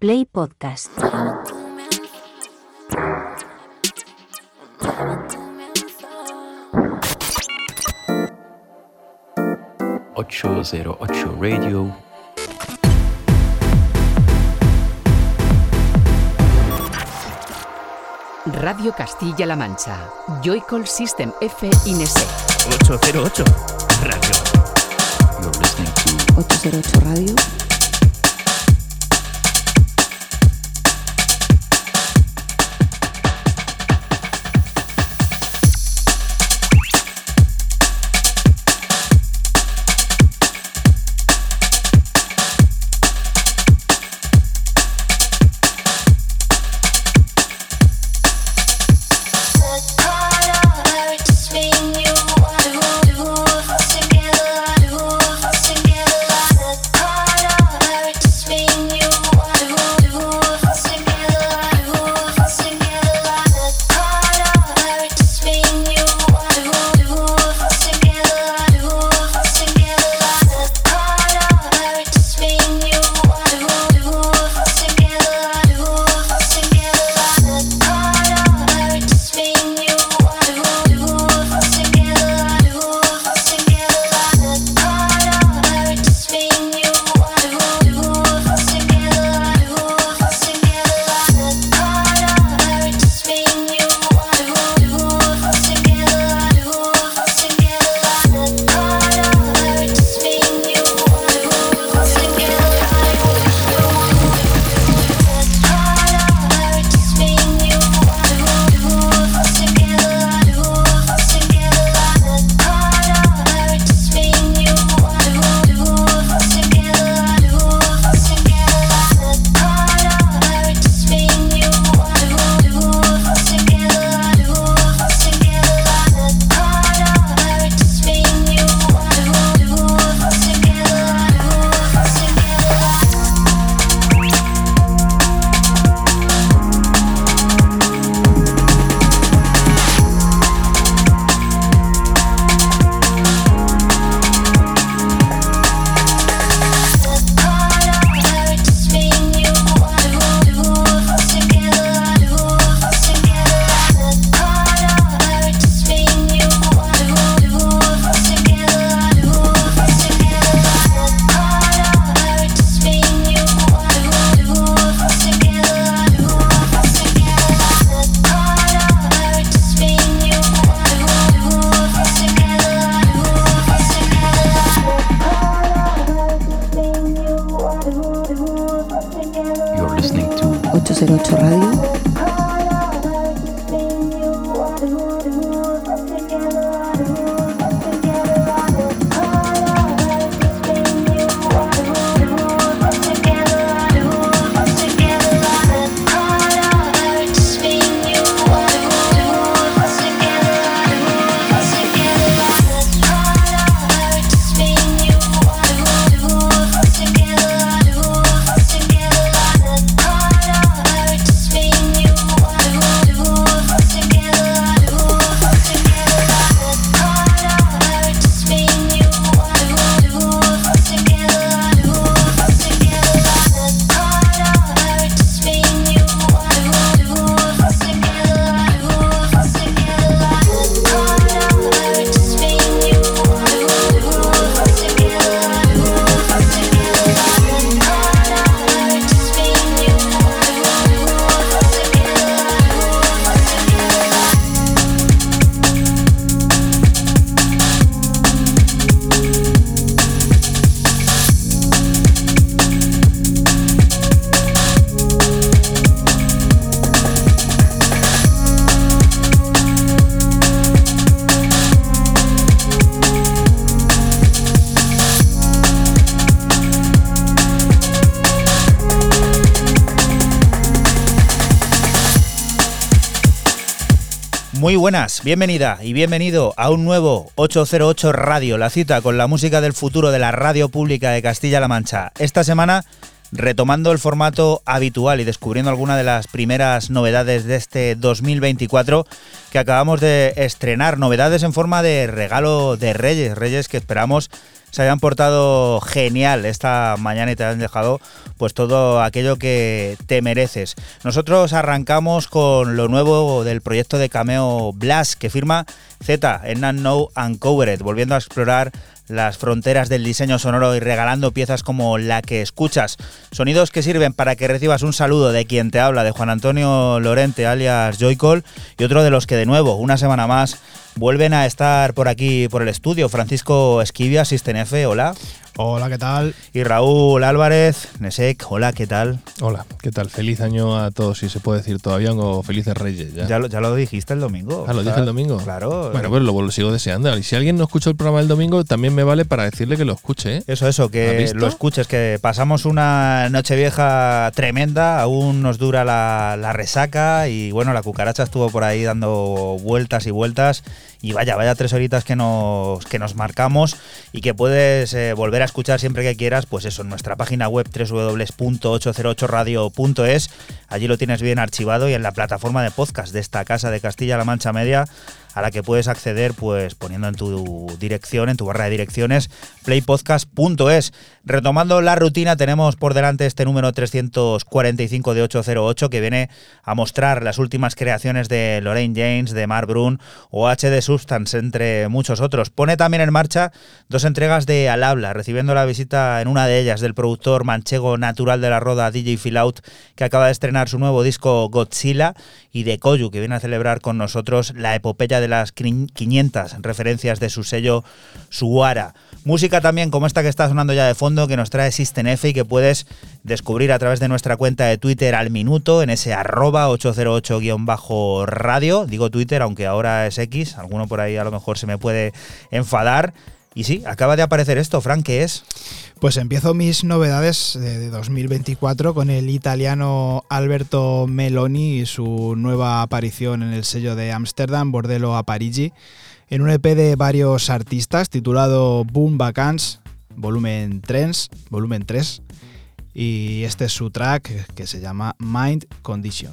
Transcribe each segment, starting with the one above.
Play Podcast. ...808 Radio... Radio Castilla-La Mancha. Joycall System F Inese. 808 Radio. You're listening to 808 Radio. Buenas, bienvenida y bienvenido a un nuevo 808 Radio, la cita con la música del futuro de la radio pública de Castilla-La Mancha. Esta semana retomando el formato habitual y descubriendo algunas de las primeras novedades de este 2024 que acabamos de estrenar, novedades en forma de regalo de Reyes, Reyes que esperamos se hayan portado genial esta mañana y te han dejado pues todo aquello que te mereces. Nosotros arrancamos con lo nuevo del proyecto de Cameo Blast que firma Z en Unknown Uncovered, volviendo a explorar las fronteras del diseño sonoro y regalando piezas como la que escuchas. Sonidos que sirven para que recibas un saludo de quien te habla, de Juan Antonio Lorente, alias Joycall, y otro de los que de nuevo, una semana más, vuelven a estar por aquí, por el estudio. Francisco Esquivia, System F, hola. Hola, ¿qué tal? Y Raúl Álvarez, Nesek, hola, ¿qué tal? Hola, ¿qué tal? Feliz año a todos, si se puede decir todavía, o felices reyes. Ya, Ya lo, ya lo dijiste el domingo. Ah, ¿lo dije el domingo? Claro. Bueno, pues lo, lo sigo deseando. Y si alguien no escuchó el programa del domingo, también me vale para decirle que lo escuche. ¿eh? Eso, eso, ¿Has que lo escuches, que pasamos una noche vieja tremenda, aún nos dura la, la resaca y bueno, la cucaracha estuvo por ahí dando vueltas y vueltas y vaya, vaya tres horitas que nos, que nos marcamos y que puedes eh, volver a escuchar siempre que quieras, pues eso, en nuestra página web www.808radio.es, allí lo tienes bien archivado y en la plataforma de podcast de esta casa de Castilla-La Mancha Media a la que puedes acceder pues poniendo en tu dirección, en tu barra de direcciones, playpodcast.es. Retomando la rutina, tenemos por delante este número 345 de 808 que viene a mostrar las últimas creaciones de Lorraine James, de Mark Brun o HD Substance, entre muchos otros. Pone también en marcha dos entregas de Al Habla, recibiendo la visita en una de ellas del productor manchego natural de la roda DJ Filout, que acaba de estrenar su nuevo disco Godzilla, y de Koyu, que viene a celebrar con nosotros la epopeya de las 500 referencias de su sello Suara. Música también como esta que está sonando ya de fondo, que nos trae System F y que puedes descubrir a través de nuestra cuenta de Twitter al minuto, en ese arroba 808-radio. Digo Twitter, aunque ahora es X, alguno por ahí a lo mejor se me puede enfadar. Y sí, acaba de aparecer esto, Frank, ¿qué es? Pues empiezo mis novedades de de 2024 con el italiano Alberto Meloni y su nueva aparición en el sello de Ámsterdam, Bordello a Parigi, en un EP de varios artistas titulado Boom Vacance, volumen 3, volumen 3, y este es su track que se llama Mind Condition.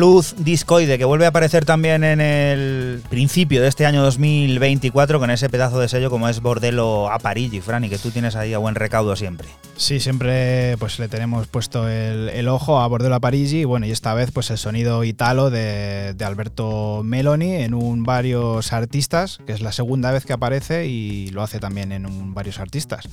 Luz discoide que vuelve a aparecer también en el principio de este año 2024 con ese pedazo de sello como es Bordello a Parigi, Fran, y que tú tienes ahí a buen recaudo siempre. Sí, siempre pues le tenemos puesto el, ojo a Bordello a Parigi y bueno, y esta vez pues el sonido italo de, de Alberto Meloni en un varios artistas, que es la segunda vez que aparece y lo hace también en un varios artistas.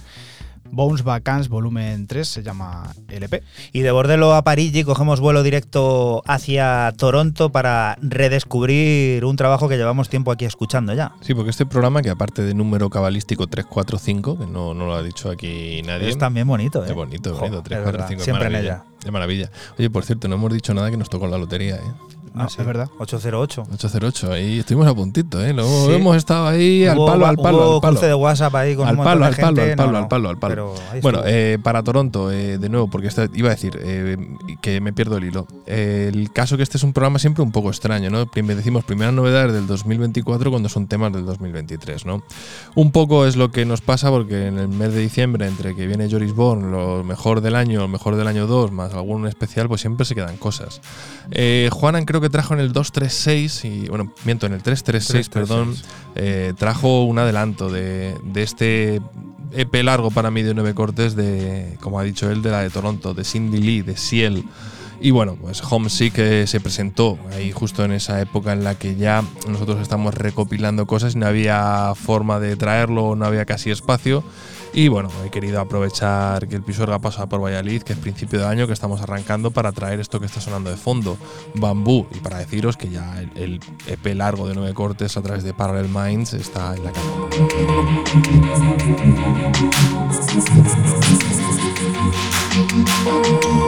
Bones Vacants Volumen 3 se llama LP. Y de Bordello a Parigi cogemos vuelo directo hacia Toronto para redescubrir un trabajo que llevamos tiempo aquí escuchando ya. Sí, porque este programa, que aparte de número cabalístico 345, que no, no lo ha dicho aquí nadie. Es también bonito, ¿eh? Es bonito, bonito. es 3, verdad, 4, 5, Siempre en maravilla. ella. De maravilla. Oye, por cierto, no hemos dicho nada que nos tocó en la lotería, ¿eh? No, Ah, sí. es verdad. 808. 808, ahí estuvimos a puntito, ¿eh? Luego Sí. hemos estado ahí al Hubo- palo, al palo, hubo al palo. de WhatsApp ahí con al un palo, de al palo, al palo, no, al no, palo, al palo. Bueno, eh, para Toronto, eh, de nuevo, porque esta- iba a decir eh, que me pierdo el hilo. Eh, el caso que este es un programa siempre un poco extraño, ¿no? Prim- Decimos primeras novedades del 2024 cuando son temas del 2023, ¿no? Un poco es lo que nos pasa porque en el mes de diciembre, entre que viene Joris Bourne, lo mejor del año, lo mejor del año 2, más algún especial, pues siempre se quedan cosas. Eh, Juanan creo que trajo en el 236, y bueno, miento, en el 336, perdón, eh, trajo un adelanto de, de este EP largo para mí de nueve cortes de, como ha dicho él, de la de Toronto, de Cindy Lee, de Ciel. Y bueno, pues Homesick eh, se presentó ahí justo en esa época en la que ya nosotros estamos recopilando cosas y no había forma de traerlo, no había casi espacio. Y bueno, he querido aprovechar que el Pisuerga pasa por Valladolid, que es principio de año, que estamos arrancando para traer esto que está sonando de fondo, Bambú, y para deciros que ya el, EP largo de nueve cortes a través de Parallel Minds está en la calle.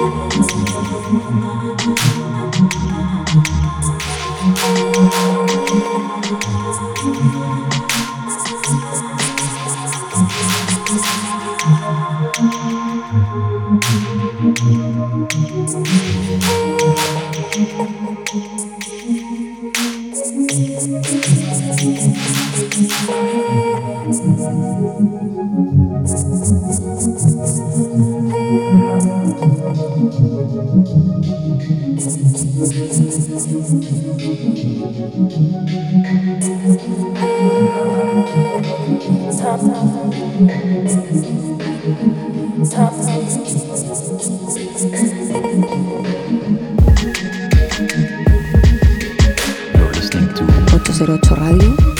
808 Radio.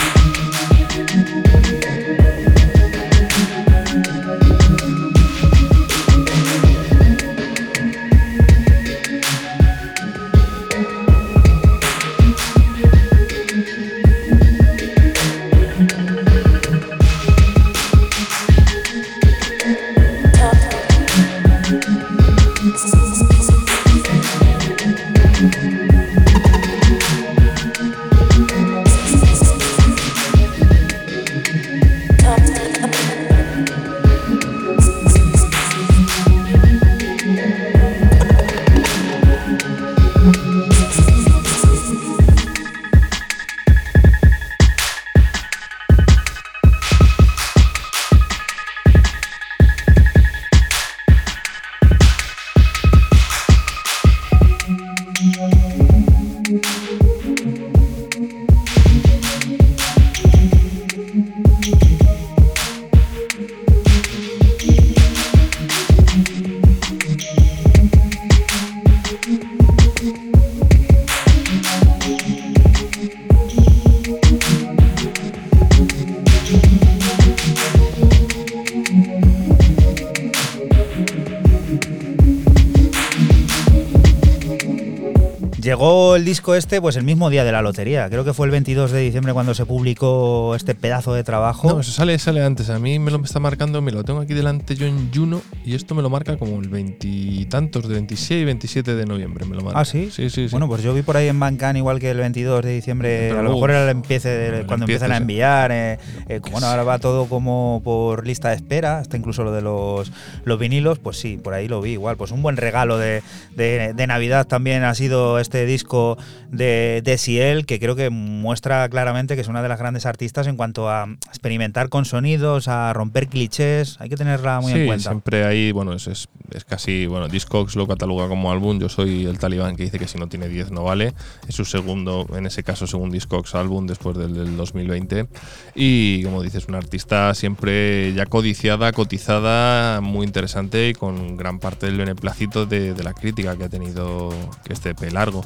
Disco este pues el mismo día de la lotería. Creo que fue el 22 de diciembre cuando se publicó este pedazo de trabajo. No, eso sale, sale antes. A mí me lo está marcando, me lo tengo aquí delante yo en Juno y esto me lo marca como el veintitantos, de 26 y 27 de noviembre me lo marca. Ah, ¿sí? Sí, sí, sí. Bueno, pues yo vi por ahí en Bancan igual que el 22 de diciembre, Pero a lo mejor era el empiece de- cuando empiezan a enviar. eh, eh, bueno, ahora va todo como por lista de espera, hasta incluso lo de los, los vinilos, pues sí, por ahí lo vi igual. Pues un buen regalo de, de- de Navidad también ha sido este disco de Desiel, que creo que muestra claramente que es una de las grandes artistas en cuanto a experimentar con sonidos, a romper clichés. Hay que tenerla muy sí, en cuenta. siempre ahí, bueno, es, es, es casi, bueno, Discogs lo cataloga como álbum. Yo soy el talibán que dice que si no tiene 10 no vale. Es su segundo, en ese caso, según Discogs álbum después del, del 2020. Y como dices, una artista siempre ya codiciada, cotizada, muy interesante y con gran parte del beneplácito de, de la crítica que ha tenido este EP largo.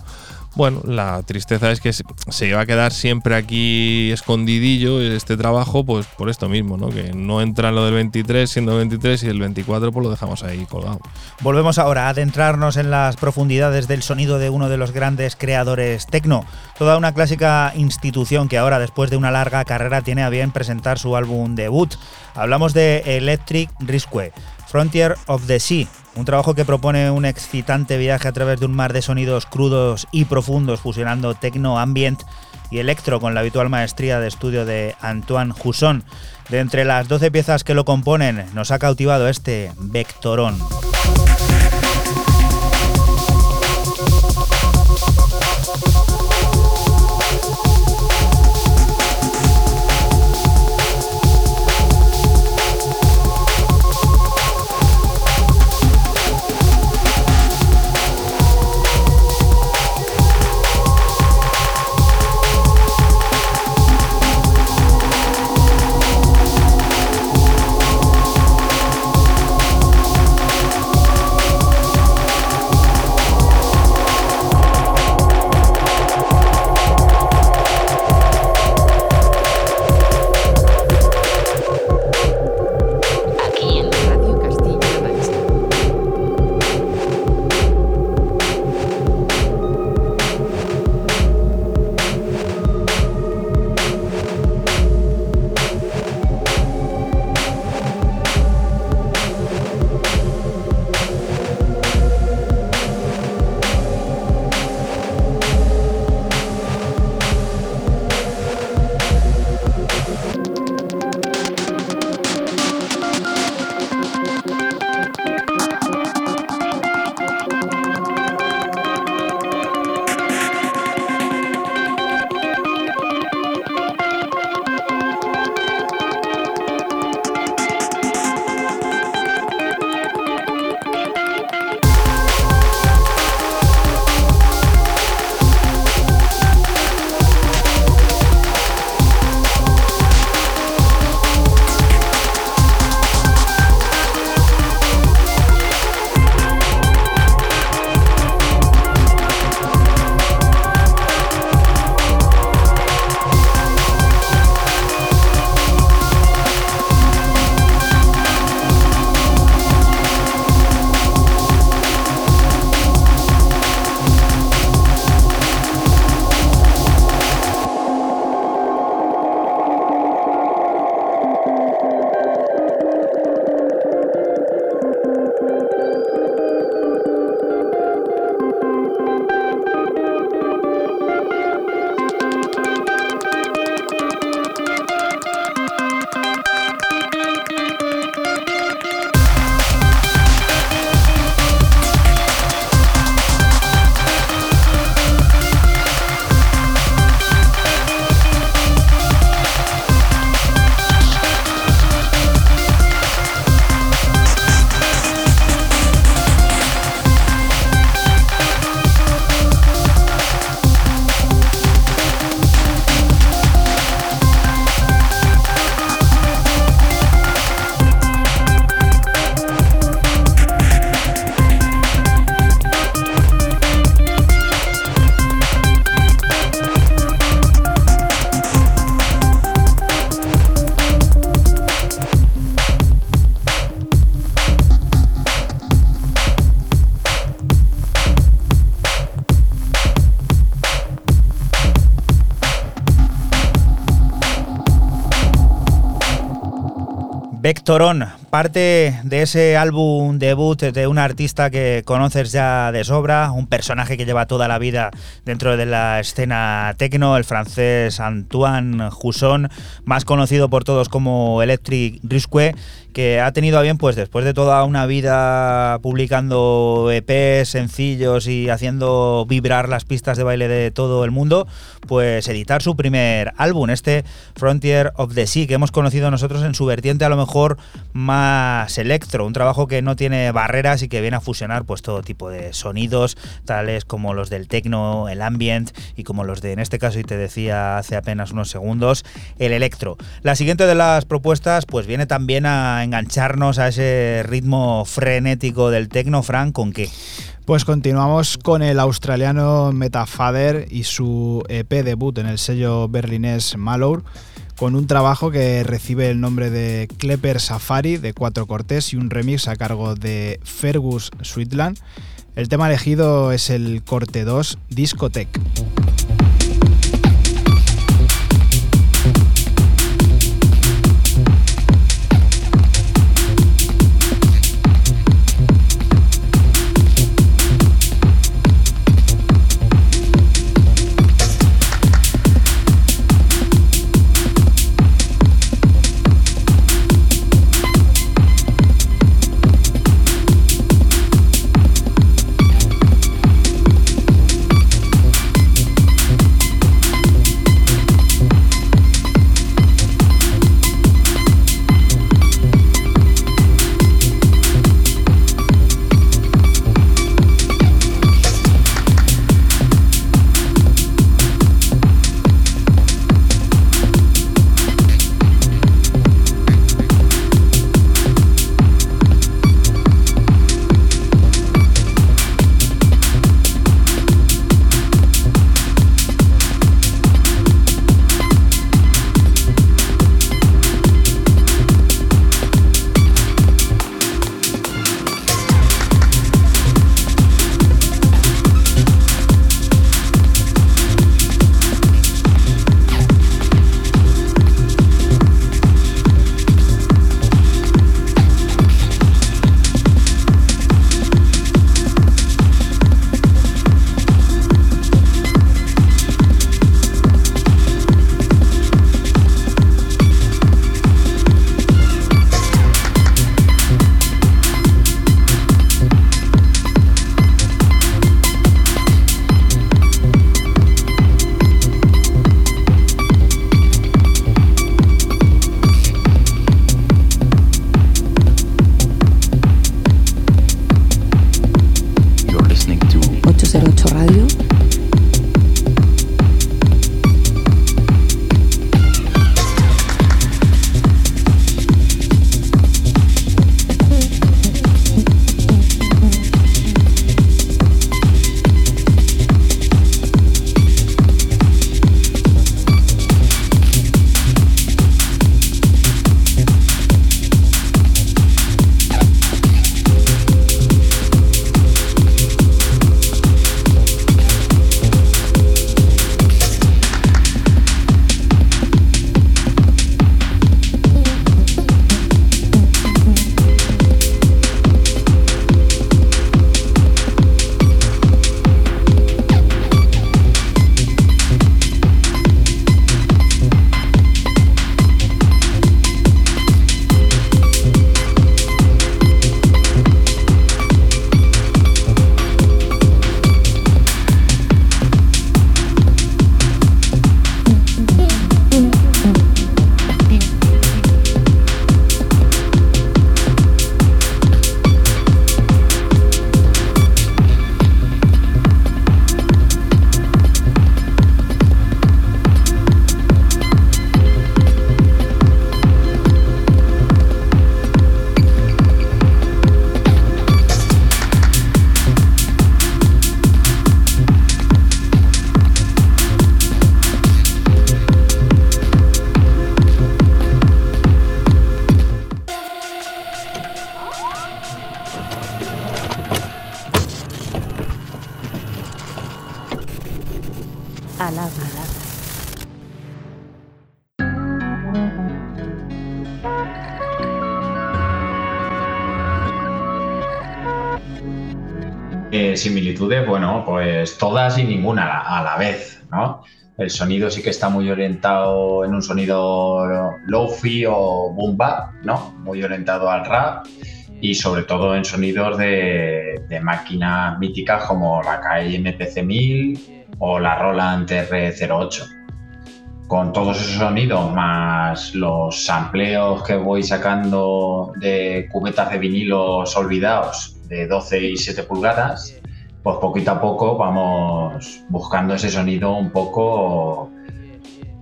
Bueno, la tristeza es que se va a quedar siempre aquí escondidillo este trabajo, pues por esto mismo, ¿no? Que no entra en lo del 23 siendo 23 y el 24 pues lo dejamos ahí colgado. Volvemos ahora a adentrarnos en las profundidades del sonido de uno de los grandes creadores tecno, toda una clásica institución que ahora después de una larga carrera tiene a bien presentar su álbum debut. Hablamos de Electric Risque, Frontier of the Sea, un trabajo que propone un excitante viaje a través de un mar de sonidos crudos y profundos fusionando techno, ambient y electro con la habitual maestría de estudio de Antoine Husson. De entre las 12 piezas que lo componen, nos ha cautivado este Vectorón. Vectorón, Parte de ese álbum debut de un artista que conoces ya de sobra, un personaje que lleva toda la vida dentro de la escena techno, el francés Antoine Jusson, más conocido por todos como Electric Risque, que ha tenido a bien, pues después de toda una vida publicando EPs, sencillos y haciendo vibrar las pistas de baile de todo el mundo, pues editar su primer álbum, este Frontier of the Sea, que hemos conocido nosotros en su vertiente a lo mejor más electro, un trabajo que no tiene barreras y que viene a fusionar pues todo tipo de sonidos, tales como los del techno, el ambient y como los de, en este caso, y te decía hace apenas unos segundos, el electro. La siguiente de las propuestas pues viene también a engancharnos a ese ritmo frenético del techno, Frank, ¿con qué? Pues continuamos con el australiano Metafather y su EP debut en el sello berlinés Mallour, con un trabajo que recibe el nombre de Klepper Safari de Cuatro Cortés y un remix a cargo de Fergus Sweetland. El tema elegido es el corte 2 Discotech. Sonido sí que está muy orientado en un sonido lofi o boom bap, ¿no? Muy orientado al rap y sobre todo en sonidos de, máquinas míticas como la KI MPC 1000 o la Roland TR08. Con todos esos sonidos más los sampleos que voy sacando de cubetas de vinilos olvidados de 12 y 7 pulgadas, pues poquito a poco vamos buscando ese sonido un poco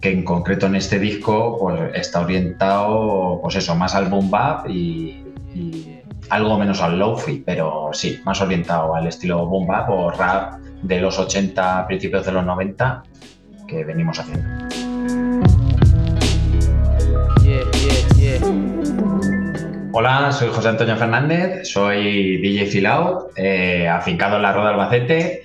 que en concreto en este disco pues está orientado pues eso más al boom bap y, y algo menos al lofi pero sí más orientado al estilo boom bap o rap de los 80 principios de los 90 que venimos haciendo Hola, soy José Antonio Fernández, soy DJ Filao, eh, afincado en la Roda Albacete.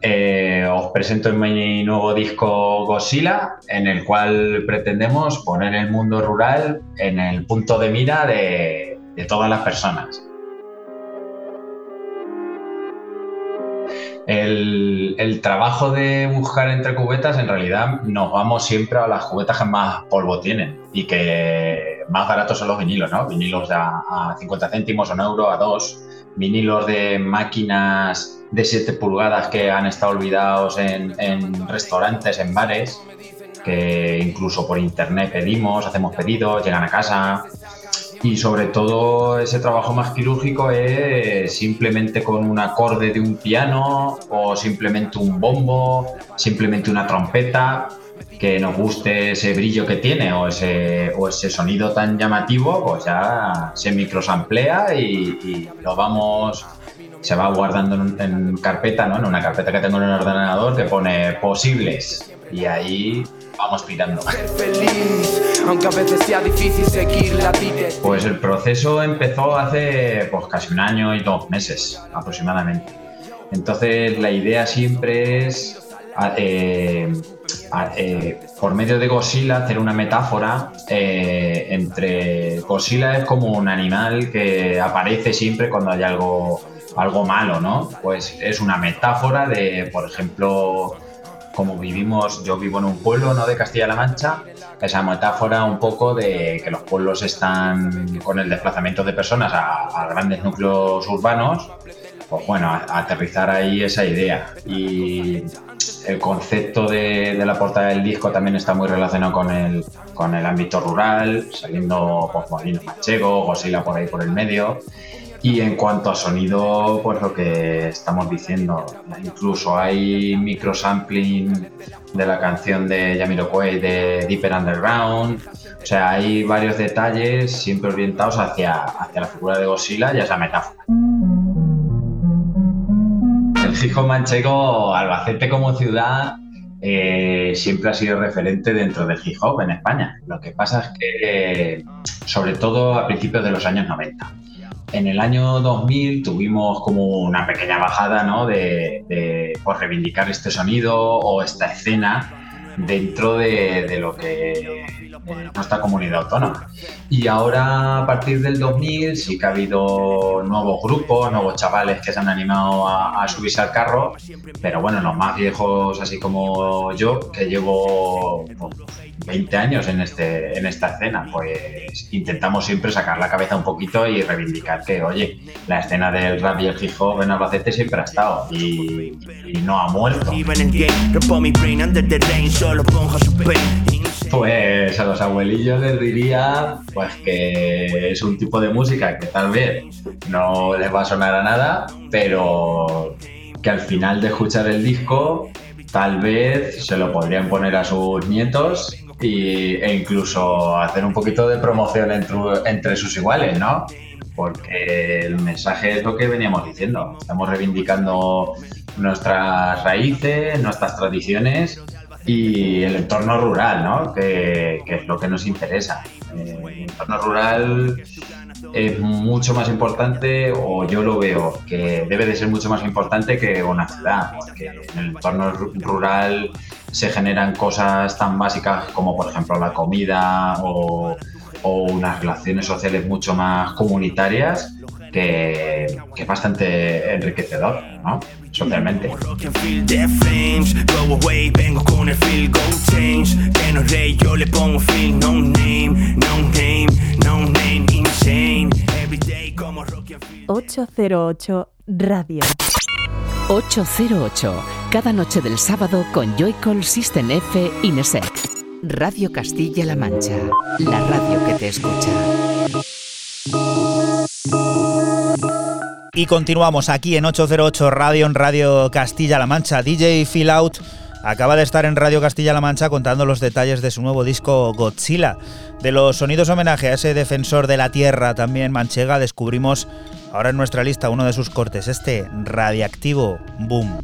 Eh, os presento en mi nuevo disco Godzilla, en el cual pretendemos poner el mundo rural en el punto de mira de todas las personas. El, trabajo de buscar entre cubetas, en realidad nos vamos siempre a las cubetas que más polvo tienen y que más baratos son los vinilos, ¿no? Vinilos a, a 50 céntimos, un euro, a dos. Vinilos de máquinas de 7 pulgadas que han estado olvidados en, en restaurantes, en bares, que incluso por internet pedimos, hacemos pedidos, llegan a casa y sobre todo ese trabajo más quirúrgico es simplemente con un acorde de un piano o simplemente un bombo, simplemente una trompeta, que nos guste ese brillo que tiene o ese, o ese sonido tan llamativo, pues ya se microsamplea y, y lo vamos, se va guardando en, en carpeta, ¿no? en una carpeta que tengo en el ordenador que pone posibles y ahí vamos tirando. aunque a veces sea difícil seguir la Pues el proceso empezó hace pues, casi un año y dos meses aproximadamente. Entonces la idea siempre es, eh, eh, por medio de Godzilla, hacer una metáfora eh, entre Godzilla es como un animal que aparece siempre cuando hay algo, algo malo, ¿no? Pues es una metáfora de, por ejemplo, como vivimos, yo vivo en un pueblo ¿no? de Castilla-La Mancha, esa metáfora un poco de que los pueblos están con el desplazamiento de personas a, grandes núcleos urbanos, pues bueno, aterrizar ahí esa idea. Y el concepto de, de, la portada del disco también está muy relacionado con el, con el ámbito rural, saliendo pues, Molino Manchego, Gosila por ahí por el medio. Y en cuanto a sonido, pues lo que estamos diciendo, incluso hay microsampling de la canción de Jamiroquai de Deeper Underground, o sea, hay varios detalles siempre orientados hacia, hacia la figura de Godzilla y a esa metáfora. El hijo manchego, Albacete como ciudad, eh, siempre ha sido referente dentro del hip hop en España. Lo que pasa es que, sobre todo a principios de los años 90 en el año 2000 tuvimos como una pequeña bajada ¿no? de, de por reivindicar este sonido o esta escena dentro de, lo que nuestra comunidad autónoma. Y ahora, a partir del 2000, sí que ha habido nuevos grupos, nuevos chavales que se han animado a, a, subirse al carro, pero bueno, los más viejos, así como yo, que llevo pues, 20 años en, este, en esta escena, pues intentamos siempre sacar la cabeza un poquito y reivindicar que, oye, la escena del rap y el hip hop en Albacete siempre ha estado y, y no ha muerto. Pues a los abuelillos les diría pues que es un tipo de música que tal vez no les va a sonar a nada, pero que al final de escuchar el disco tal vez se lo podrían poner a sus nietos y, e incluso hacer un poquito de promoción entre, entre sus iguales, ¿no? Porque el mensaje es lo que veníamos diciendo. Estamos reivindicando nuestras raíces, nuestras tradiciones y el entorno rural, ¿no? Que, que es lo que nos interesa. Eh, el entorno rural es mucho más importante, o yo lo veo, que debe de ser mucho más importante que una ciudad, porque en el entorno rural se generan cosas tan básicas como, por ejemplo, la comida o, o unas relaciones sociales mucho más comunitarias que, que es bastante enriquecedor, ¿no? Socialmente. Rock and feel the flames Go away, vengo con el feel Go change Que no es rey, yo le pongo feel No name, no name, no name Insane Everyday como rock and feel 808 Radio. 808, cada noche del sábado con Joycall System F Inesec. Radio Castilla-La Mancha, la radio que te escucha. Y continuamos aquí en 808 Radio, en Radio Castilla-La Mancha. DJ Feel Out acaba de estar en Radio Castilla-La Mancha contando los detalles de su nuevo disco Godzilla. De los sonidos homenaje a ese defensor de la tierra también manchega, descubrimos ahora en nuestra lista uno de sus cortes, este radiactivo Boom.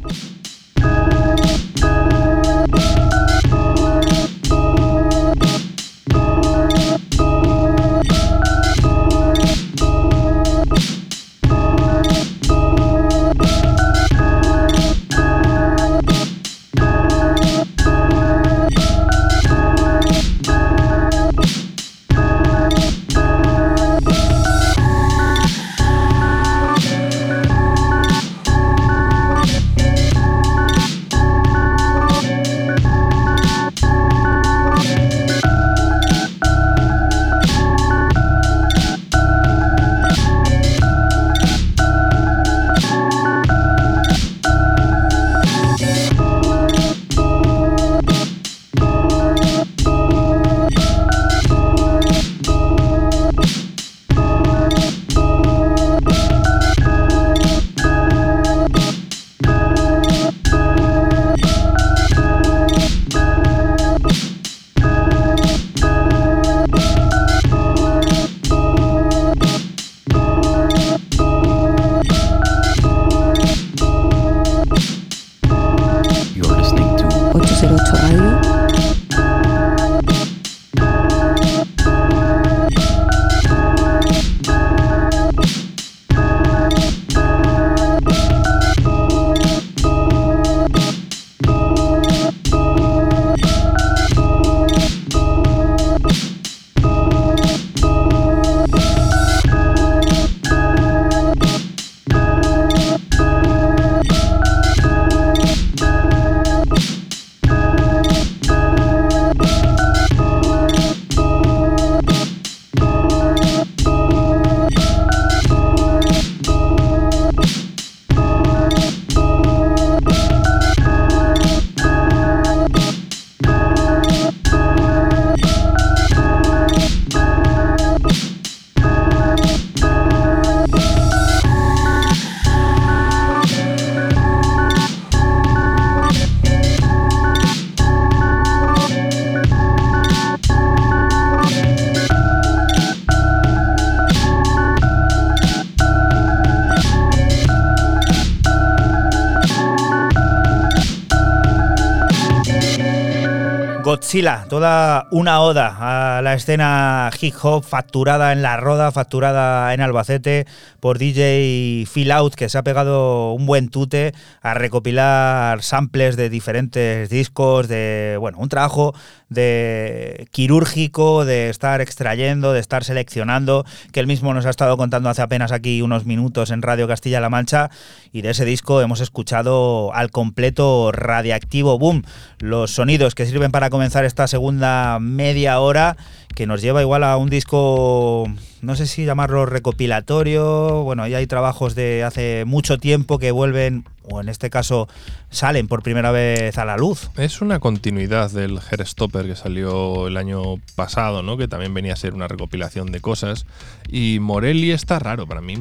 Godzilla, toda una oda a la escena hip hop facturada en La Roda, facturada en Albacete por DJ Feel Out, que se ha pegado un buen tute a recopilar samples de diferentes discos, de, bueno, un trabajo de quirúrgico, de estar extrayendo, de estar seleccionando, que él mismo nos ha estado contando hace apenas aquí unos minutos en Radio Castilla-La Mancha, y de ese disco hemos escuchado al completo Radiactivo Boom, los sonidos que sirven para comenzar esta segunda media hora, que nos lleva igual a un disco, no sé si llamarlo recopilatorio, bueno, ya hay trabajos de hace mucho tiempo que vuelven, o en este caso salen por primera vez a la luz. Es una continuidad del Stopper que salió el año pasado, ¿no? Que también venía a ser una recopilación de cosas. Y Morelli está raro, para mí,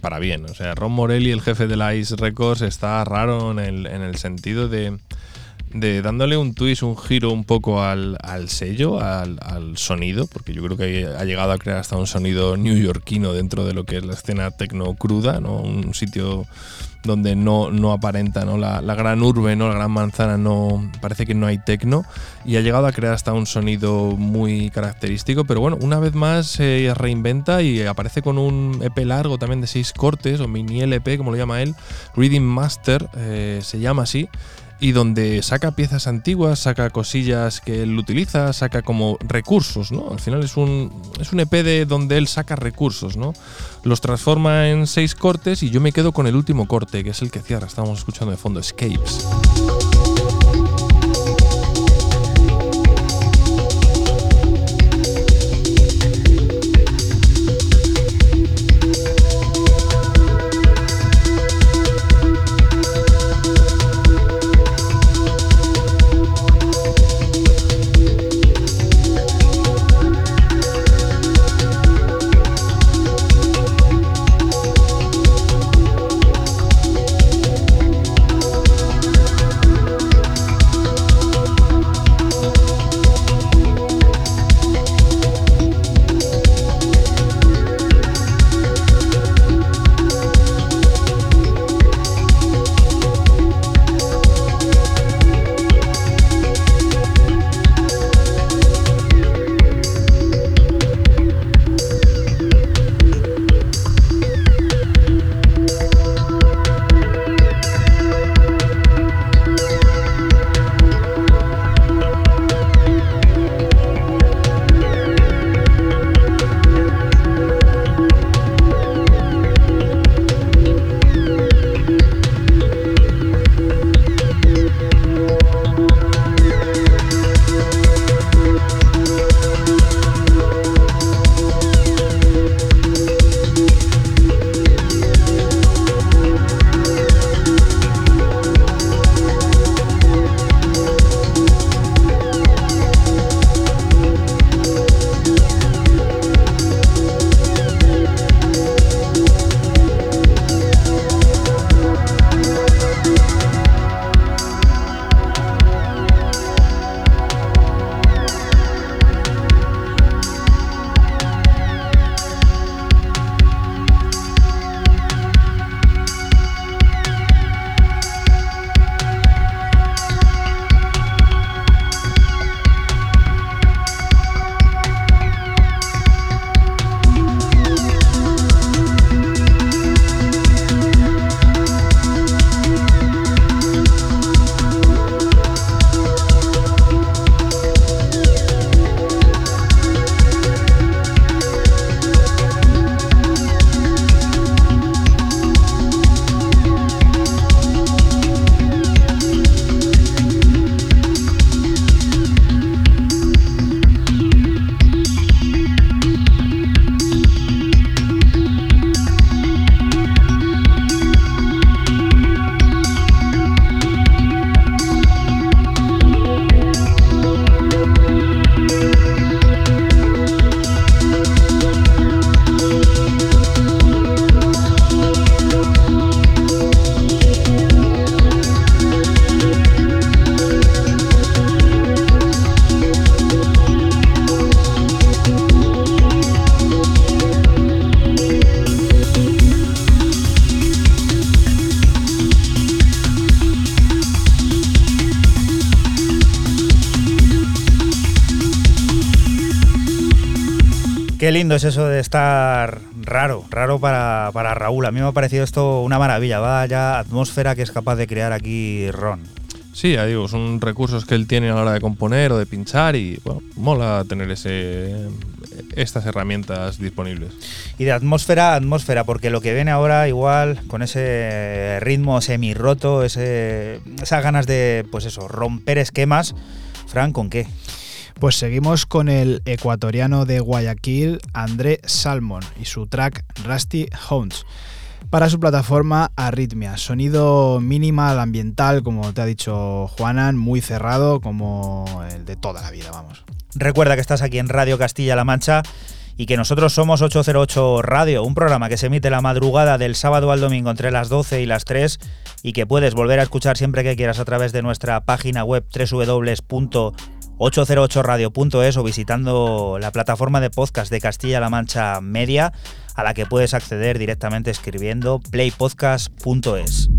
para bien. O sea, Ron Morelli, el jefe de la Ice Records, está raro en el, en el sentido de, de dándole un twist, un giro un poco al, al sello, al, al sonido, porque yo creo que ha llegado a crear hasta un sonido newyorkino dentro de lo que es la escena tecno cruda, ¿no? Un sitio donde no, no aparenta ¿no? La, la gran urbe, ¿no? la gran manzana, no parece que no hay tecno y ha llegado a crear hasta un sonido muy característico, pero bueno, una vez más se reinventa y aparece con un EP largo también de seis cortes o mini LP, como lo llama él, Reading Master, eh, se llama así. Y donde saca piezas antiguas, saca cosillas que él utiliza, saca como recursos, ¿no? Al final es un, es un EP de donde él saca recursos, ¿no? Los transforma en seis cortes y yo me quedo con el último corte, que es el que cierra, estamos escuchando de fondo, Escapes. Es eso de estar raro, raro para, para Raúl. A mí me ha parecido esto una maravilla. Vaya atmósfera que es capaz de crear aquí Ron. Sí, ya digo, son recursos que él tiene a la hora de componer o de pinchar y bueno, mola tener ese, estas herramientas disponibles. Y de atmósfera a atmósfera, porque lo que viene ahora igual con ese ritmo semi-roto, ese, esas ganas de, pues eso, romper esquemas. Fran, ¿con qué? Pues seguimos con el ecuatoriano de Guayaquil, André Salmon, y su track Rusty Hounds. Para su plataforma Arritmia, sonido minimal ambiental, como te ha dicho Juanan, muy cerrado, como el de toda la vida, vamos. Recuerda que estás aquí en Radio Castilla-La Mancha y que nosotros somos 808 Radio, un programa que se emite la madrugada del sábado al domingo entre las 12 y las 3 y que puedes volver a escuchar siempre que quieras a través de nuestra página web www.808radio.es o visitando la plataforma de podcast de Castilla-La Mancha Media a la que puedes acceder directamente escribiendo playpodcast.es.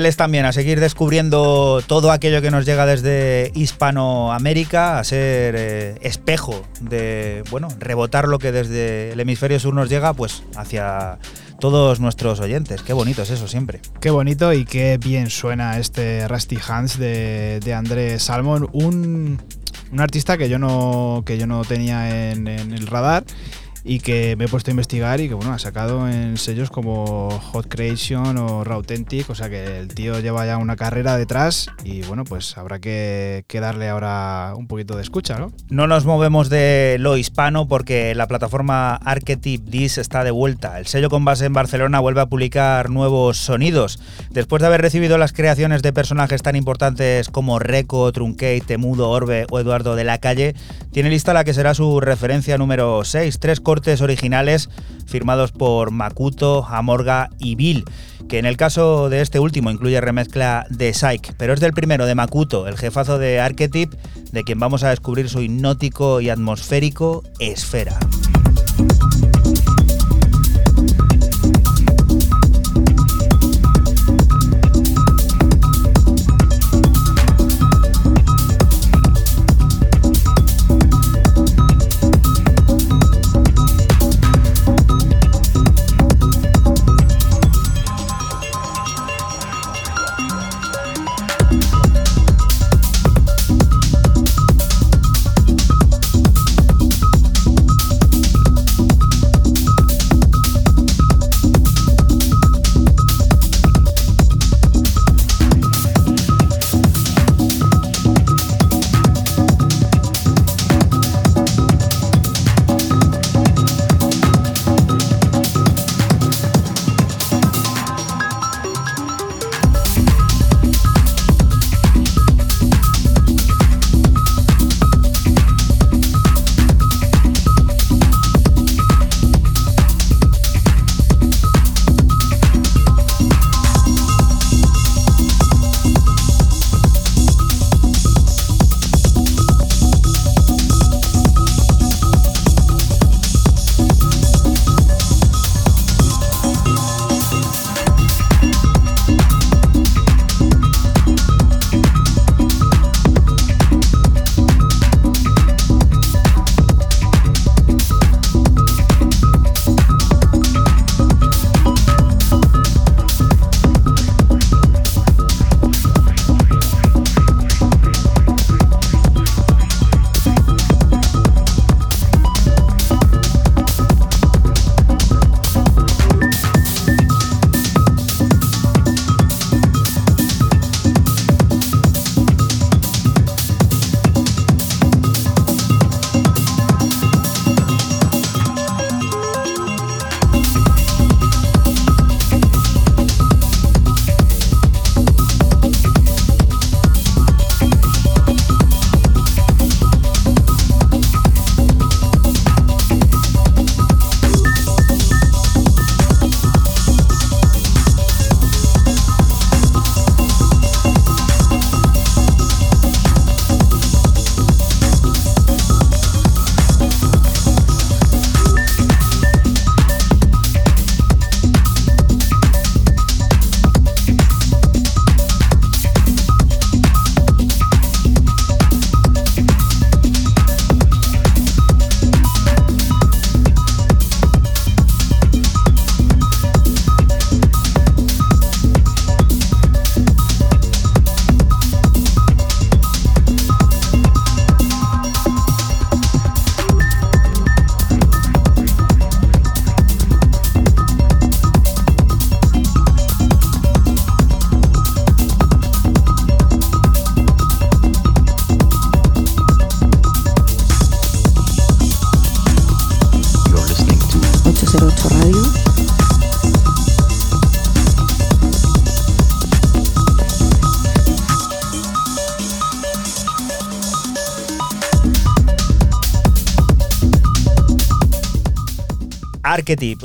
También a seguir descubriendo todo aquello que nos llega desde Hispanoamérica, a ser eh, espejo de, bueno, rebotar lo que desde el hemisferio sur nos llega, pues hacia todos nuestros oyentes. Qué bonito es eso siempre. Qué bonito y qué bien suena este Rusty Hands de, de Andrés Salmon, un, un artista que yo no, que yo no tenía en, en el radar y que me he puesto a investigar y que bueno, ha sacado en sellos como Hot Creation o Rautentic, o sea que el tío lleva ya una carrera detrás y bueno, pues habrá que, que darle ahora un poquito de escucha, ¿no? No nos movemos de lo hispano porque la plataforma Archetype Dis está de vuelta. El sello con base en Barcelona vuelve a publicar nuevos sonidos. Después de haber recibido las creaciones de personajes tan importantes como Reco, Truncate, Temudo, Orbe o Eduardo de la Calle, tiene lista la que será su referencia número 6, tres cortes originales firmados por Makuto, Amorga y Bill, que en el caso de este último incluye remezcla de Psych, pero es del primero de Makuto, el jefazo de Archetype, de quien vamos a descubrir su hipnótico y atmosférico Esfera.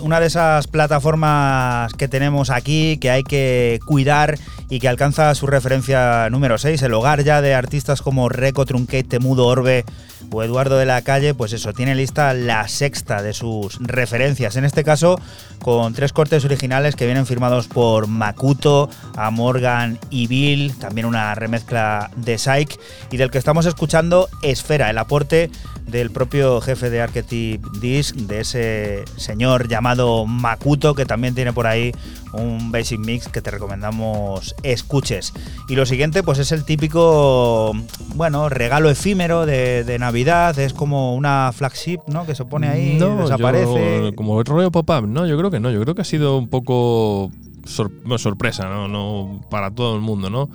Una de esas plataformas que tenemos aquí que hay que cuidar y que alcanza su referencia número 6, el hogar ya de artistas como Reco, Truncate, Temudo, Orbe tipo Eduardo de la Calle, pues eso, tiene lista la sexta de sus referencias. En este caso, con tres cortes originales que vienen firmados por Makuto, a Morgan y Bill, también una remezcla de Psych, y del que estamos escuchando Esfera, el aporte del propio jefe de Archetype Disc, de ese señor llamado Makuto, que también tiene por ahí un basic mix que te recomendamos escuches. Y lo siguiente, pues es el típico, bueno, regalo efímero de, de Navidad, es como una flagship, ¿no? Que se pone ahí, No, desaparece. yo- como el rollo pop-up, no, yo creo que no. Yo creo que ha sido un poco sor- sorpresa, ¿no? no para todo el mundo, ¿no?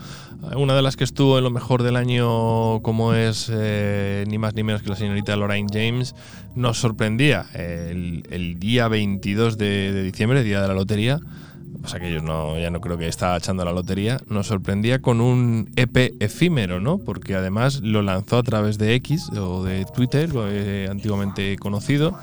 Una de las que estuvo en lo mejor del año, como es eh, ni más ni menos que la señorita Lorraine James, nos sorprendía el, el día 22 de, de diciembre, día de la lotería. O sea que yo no, ya no creo que estaba echando la lotería. Nos sorprendía con un EP efímero, ¿no? Porque además lo lanzó a través de X o de Twitter, eh, antiguamente conocido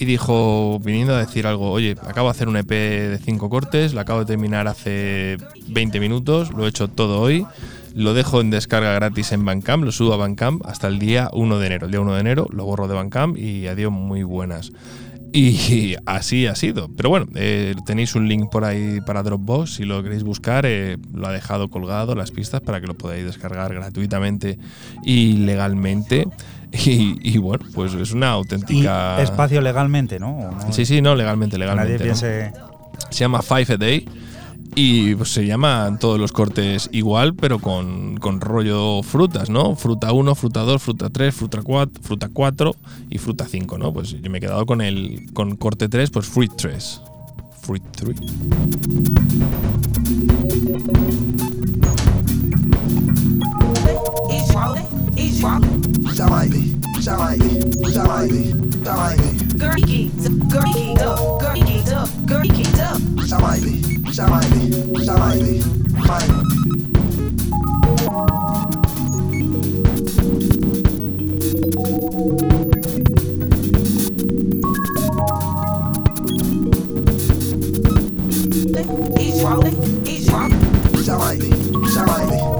y dijo, viniendo a decir algo, oye, acabo de hacer un EP de cinco cortes, lo acabo de terminar hace 20 minutos, lo he hecho todo hoy, lo dejo en descarga gratis en Bandcamp, lo subo a Bandcamp hasta el día 1 de enero. El día 1 de enero lo borro de Bandcamp y adiós muy buenas. Y así ha sido. Pero bueno, eh, tenéis un link por ahí para Dropbox. Si lo queréis buscar, eh, lo ha dejado colgado las pistas para que lo podáis descargar gratuitamente y legalmente. Y, y bueno, pues es una Y auténtica. espacio legalmente, ¿no? Sí, sí, no, legalmente, legalmente. Nadie ¿no? piense. Se llama Five a Day y pues, se llaman todos los cortes igual, pero con, con rollo frutas, ¿no? Fruta 1, fruta 2, fruta 3, fruta 4, fruta 4 y fruta 5, ¿no? Pues yo me he quedado con el con corte 3, pues Fruit 3. Fruit 3. Давай, давай, давай, давай. Girl geeked up, girl geeked up, girl geeked up, girl geeked up. Давай, давай, давай, давай. Each one, each one. Давай, давай.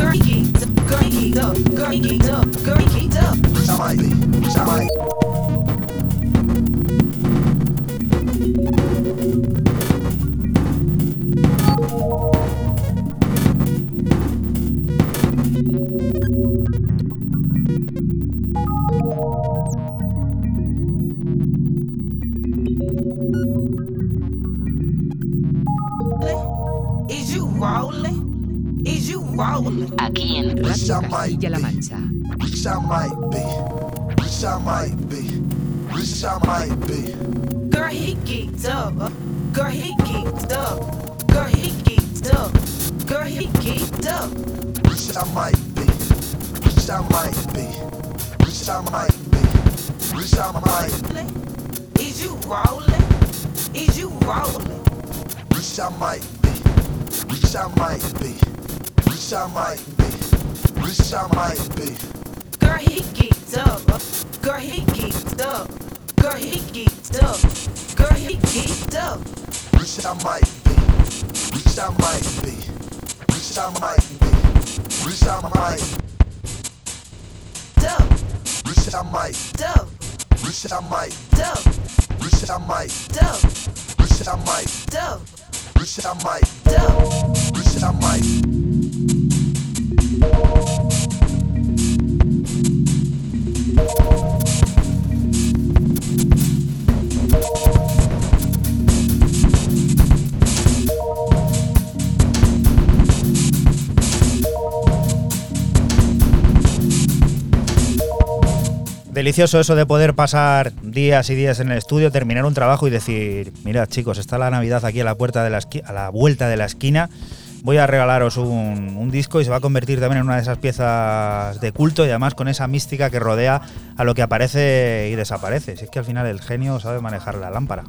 Girl, geeked up, girl, geeked up, girl, geeked up. Somebody, somebody. Might be. Girl, he geeked up. Girl, he geeked up. Girl, he geeked up. Girl, he geeked up. Wish I might be. Wish I might be. Wish I might be. Wish I might. Is you rolling? Is you rolling? Wish I might be. Wish I might be. Wish I might be. Wish I might be. Girl, he geeked up. Girl, he geeked up. Girl, he geeked up. Girl, he geeked up. Wish I might be. Wish I might be. Wish I might be. Wish I might. Dub. Wish I might. Dub. Wish I might. Dub. Wish I might. Dub. Wish I might. Dub. Wish I might. Dub. Wish I might. Delicioso eso de poder pasar días y días en el estudio, terminar un trabajo y decir, mira chicos, está la Navidad aquí a la puerta de la a la vuelta de la esquina. Voy a regalaros un, un disco y se va a convertir también en una de esas piezas de culto y además con esa mística que rodea a lo que aparece y desaparece. Si es que al final el genio sabe manejar la lámpara.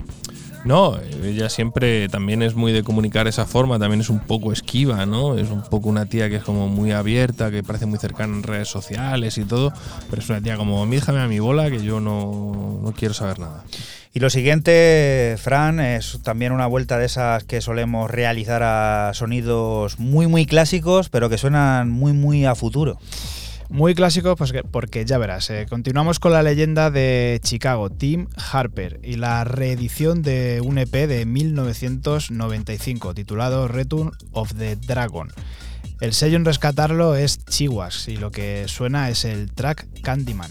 No, ella siempre también es muy de comunicar esa forma, también es un poco esquiva, ¿no? Es un poco una tía que es como muy abierta, que parece muy cercana en redes sociales y todo, pero es una tía como, "Mí déjame a mi bola que yo no, no quiero saber nada. Y lo siguiente, Fran, es también una vuelta de esas que solemos realizar a sonidos muy, muy clásicos, pero que suenan muy, muy a futuro. Muy clásico, pues que- porque ya verás, eh, continuamos con la leyenda de Chicago, Tim Harper, y la reedición de un EP de 1995 titulado Return of the Dragon. El sello en rescatarlo es Chihuahua y lo que suena es el track Candyman.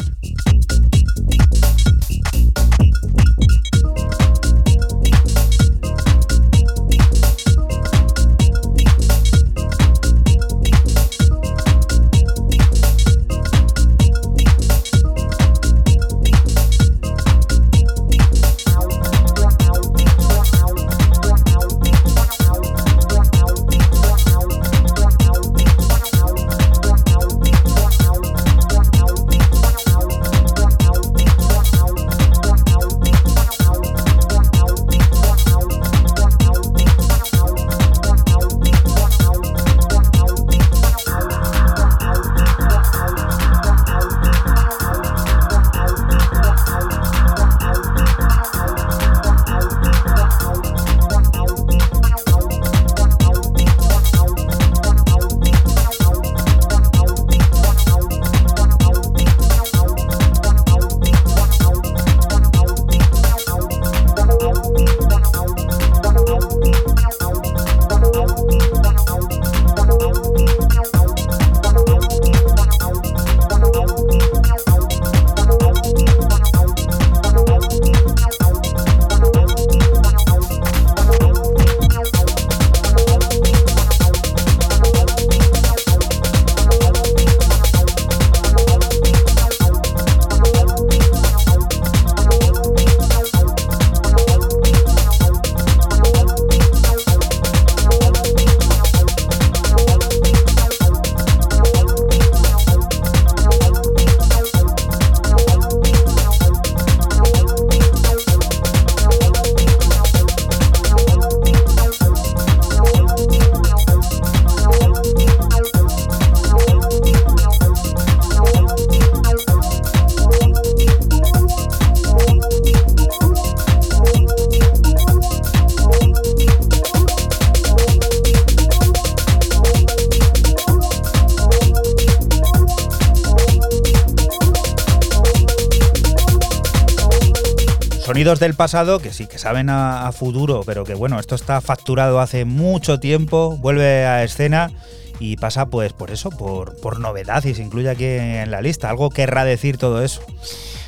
Del pasado que sí, que saben a, futuro, pero que bueno, esto está facturado hace mucho tiempo, vuelve a escena y pasa pues por eso, por, por novedad y se incluye aquí en la lista. Algo querrá decir todo eso.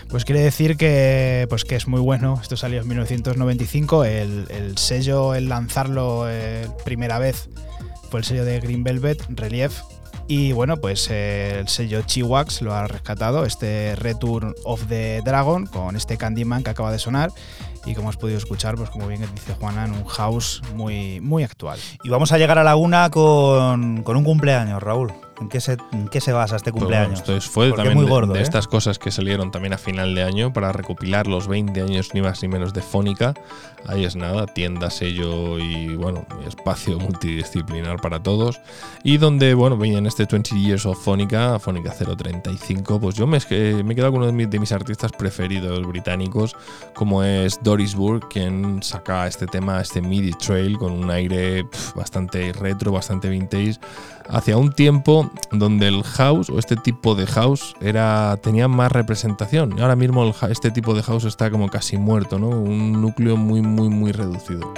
Pues quiere decir que, pues que es muy bueno. Esto salió en 1995. El, el sello, el lanzarlo eh, primera vez, fue el sello de Green Velvet, Relief. Y bueno, pues el sello Chiwax lo ha rescatado, este Return of the Dragon, con este Candyman que acaba de sonar. Y como has podido escuchar, pues como bien dice Juana, en un house muy, muy actual. Y vamos a llegar a la una con, con un cumpleaños, Raúl. ¿En qué se, en qué se basa este Pues cumpleaños? bueno, esto es- fue Porque también muy de- gordo, de, ¿eh? estas cosas que salieron también a final de año para recopilar los 20 años ni más ni menos de Fónica. Ahí es nada, tienda, sello y bueno, espacio multidisciplinar para todos. Y donde, bueno, veían este 20 Years of Fónica, Fónica 035, pues yo me, me he quedado con uno de mis, de mis artistas preferidos británicos, como es Doris Burke, quien saca este tema, este MIDI Trail, con un aire bastante retro, bastante vintage, hacia un tiempo donde el house o este tipo de house era tenía más representación. Ahora mismo este tipo de house está como casi muerto, ¿no? Un núcleo muy, muy, muy reducido.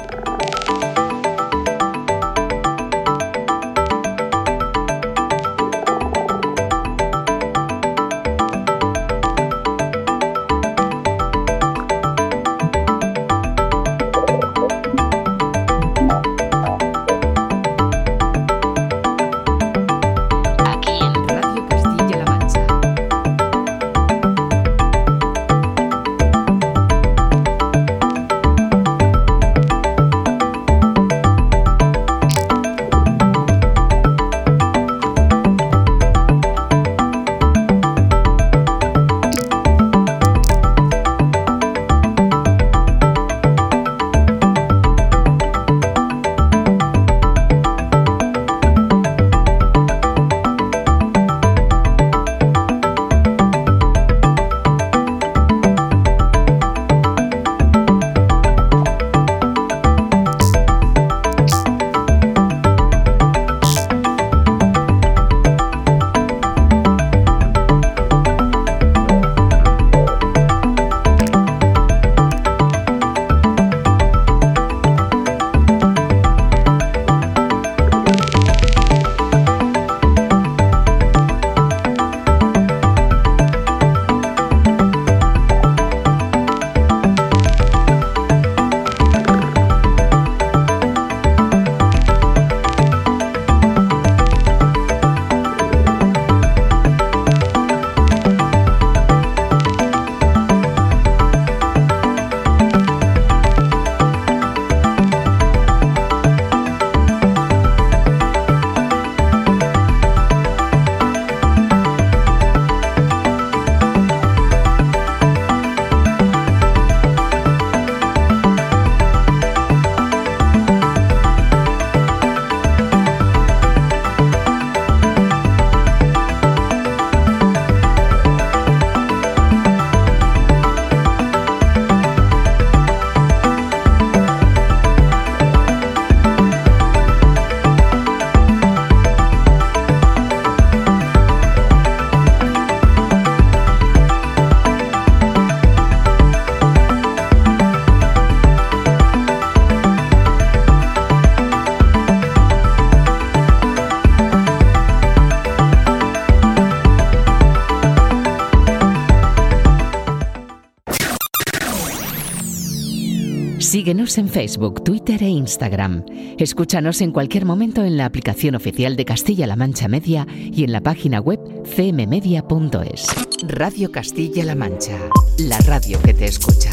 Síguenos en Facebook, Twitter e Instagram. Escúchanos en cualquier momento en la aplicación oficial de Castilla-La Mancha Media y en la página web cmmedia.es. Radio Castilla-La Mancha, la radio que te escucha.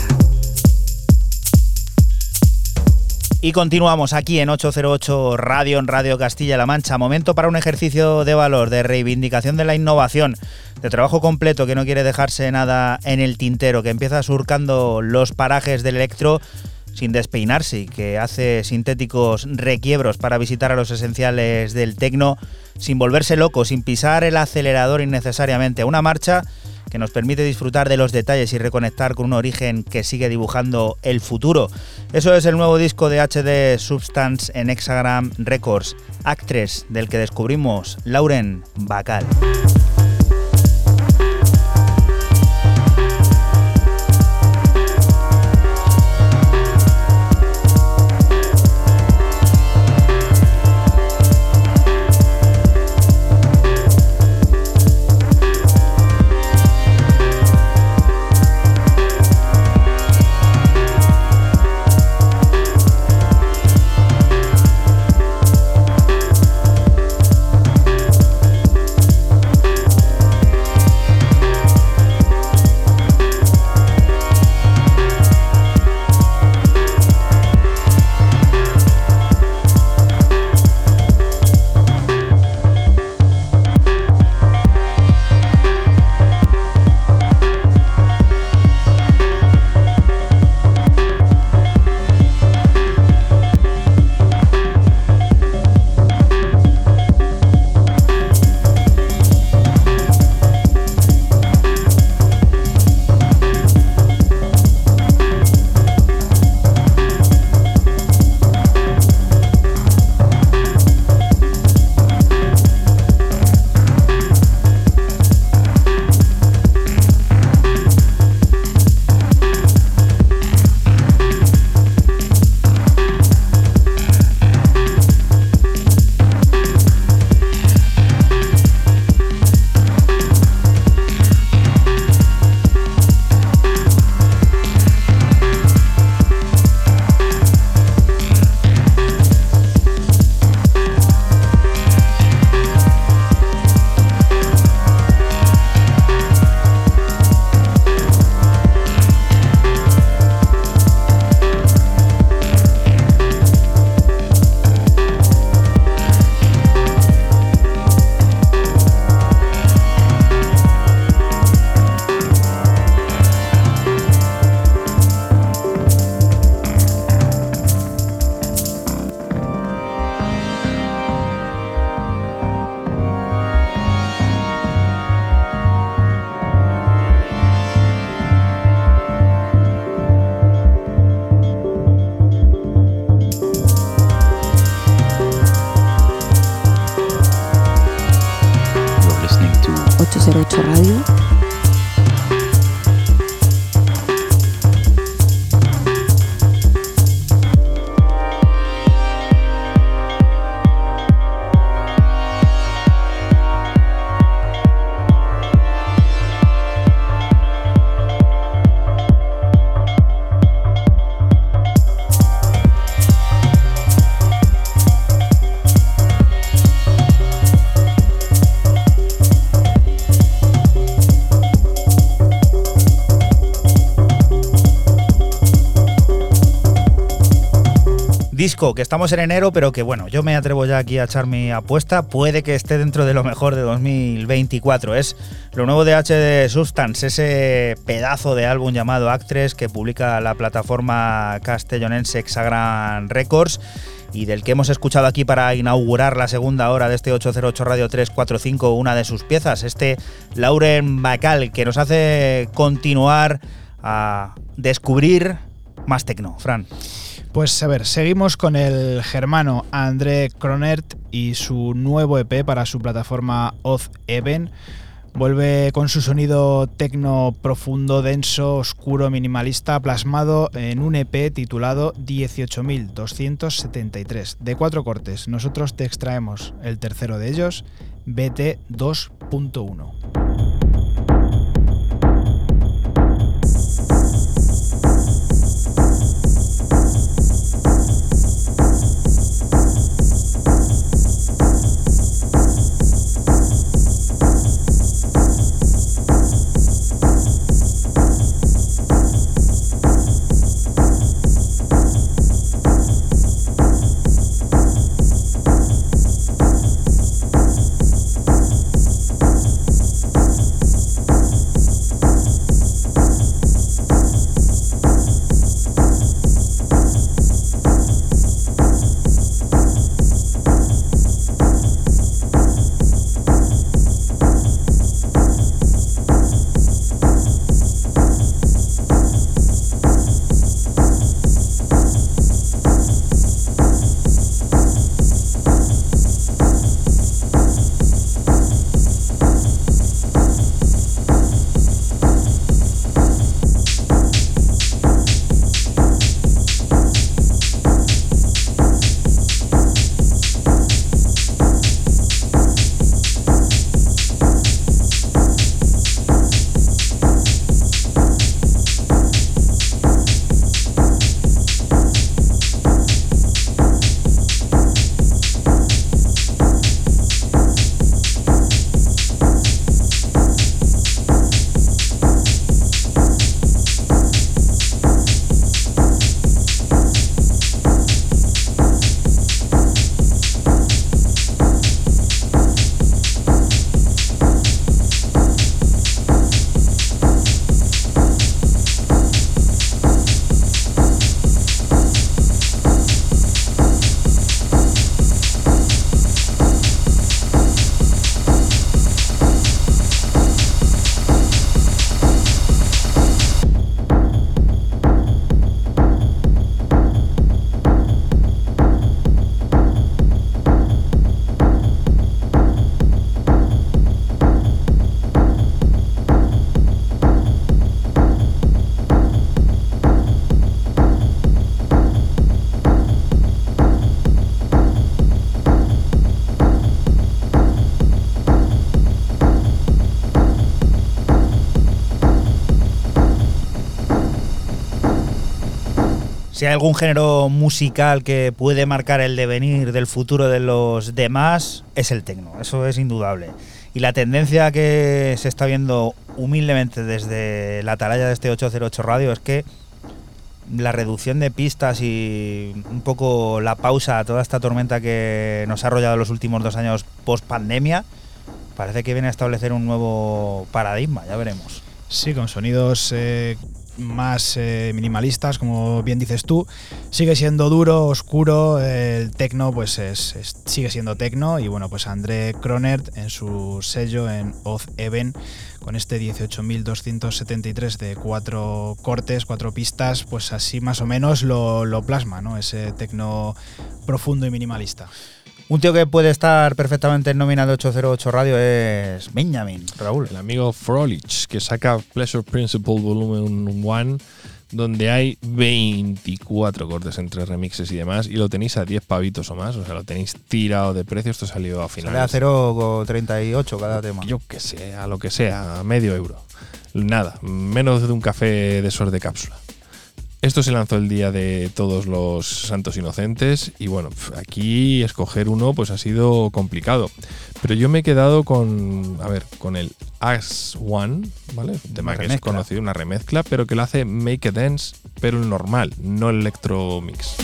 Y continuamos aquí en 808 Radio, en Radio Castilla-La Mancha. Momento para un ejercicio de valor, de reivindicación de la innovación, de trabajo completo que no quiere dejarse nada en el tintero, que empieza surcando los parajes del electro sin despeinarse y que hace sintéticos requiebros para visitar a los esenciales del tecno sin volverse loco, sin pisar el acelerador innecesariamente. Una marcha que nos permite disfrutar de los detalles y reconectar con un origen que sigue dibujando el futuro. Eso es el nuevo disco de HD Substance en Hexagram Records, Actress, del que descubrimos Lauren Bacal. Disco que estamos en enero, pero que bueno, yo me atrevo ya aquí a echar mi apuesta. Puede que esté dentro de lo mejor de 2024. Es lo nuevo de HD Substance, ese pedazo de álbum llamado Actress que publica la plataforma castellonense Hexagram Records y del que hemos escuchado aquí para inaugurar la segunda hora de este 808 Radio 345 una de sus piezas, este Lauren Bacal, que nos hace continuar a descubrir más tecno. Fran. Pues a ver, seguimos con el germano André Kronert y su nuevo EP para su plataforma Oz Even. Vuelve con su sonido tecno profundo, denso, oscuro, minimalista, plasmado en un EP titulado 18.273, de cuatro cortes. Nosotros te extraemos el tercero de ellos, BT 2.1. Si hay algún género musical que puede marcar el devenir del futuro de los demás, es el tecno, eso es indudable. Y la tendencia que se está viendo humildemente desde la atalaya de este 808 Radio es que la reducción de pistas y un poco la pausa a toda esta tormenta que nos ha arrollado los últimos dos años post pandemia, parece que viene a establecer un nuevo paradigma, ya veremos. Sí, con sonidos eh, más eh, minimalistas, como bien dices tú. Sigue siendo duro, oscuro. El tecno, pues es, sigue siendo tecno. Y bueno, pues André Kronert en su sello en Oz Even, con este 18.273 de cuatro cortes, cuatro pistas, pues así más o menos lo, lo plasma, ¿no? Ese tecno profundo y minimalista. Un tío que puede estar perfectamente en nómina de 808 Radio es Benjamin, Raúl. El amigo Frolich, que saca Pleasure Principle Volumen 1, donde hay 24 cortes entre remixes y demás, y lo tenéis a 10 pavitos o más, o sea, lo tenéis tirado de precio, esto salió a Sale finales. a 0,38 cada tema. Yo que sé, a lo que sea, a medio euro. Nada, menos de un café de esos de cápsula. Esto se lanzó el día de todos los santos inocentes y bueno, aquí escoger uno pues ha sido complicado. Pero yo me he quedado con, a ver, con el As One, ¿vale? Un tema que es conocido, una remezcla, pero que lo hace Make a Dance, pero el normal, no el electro mix.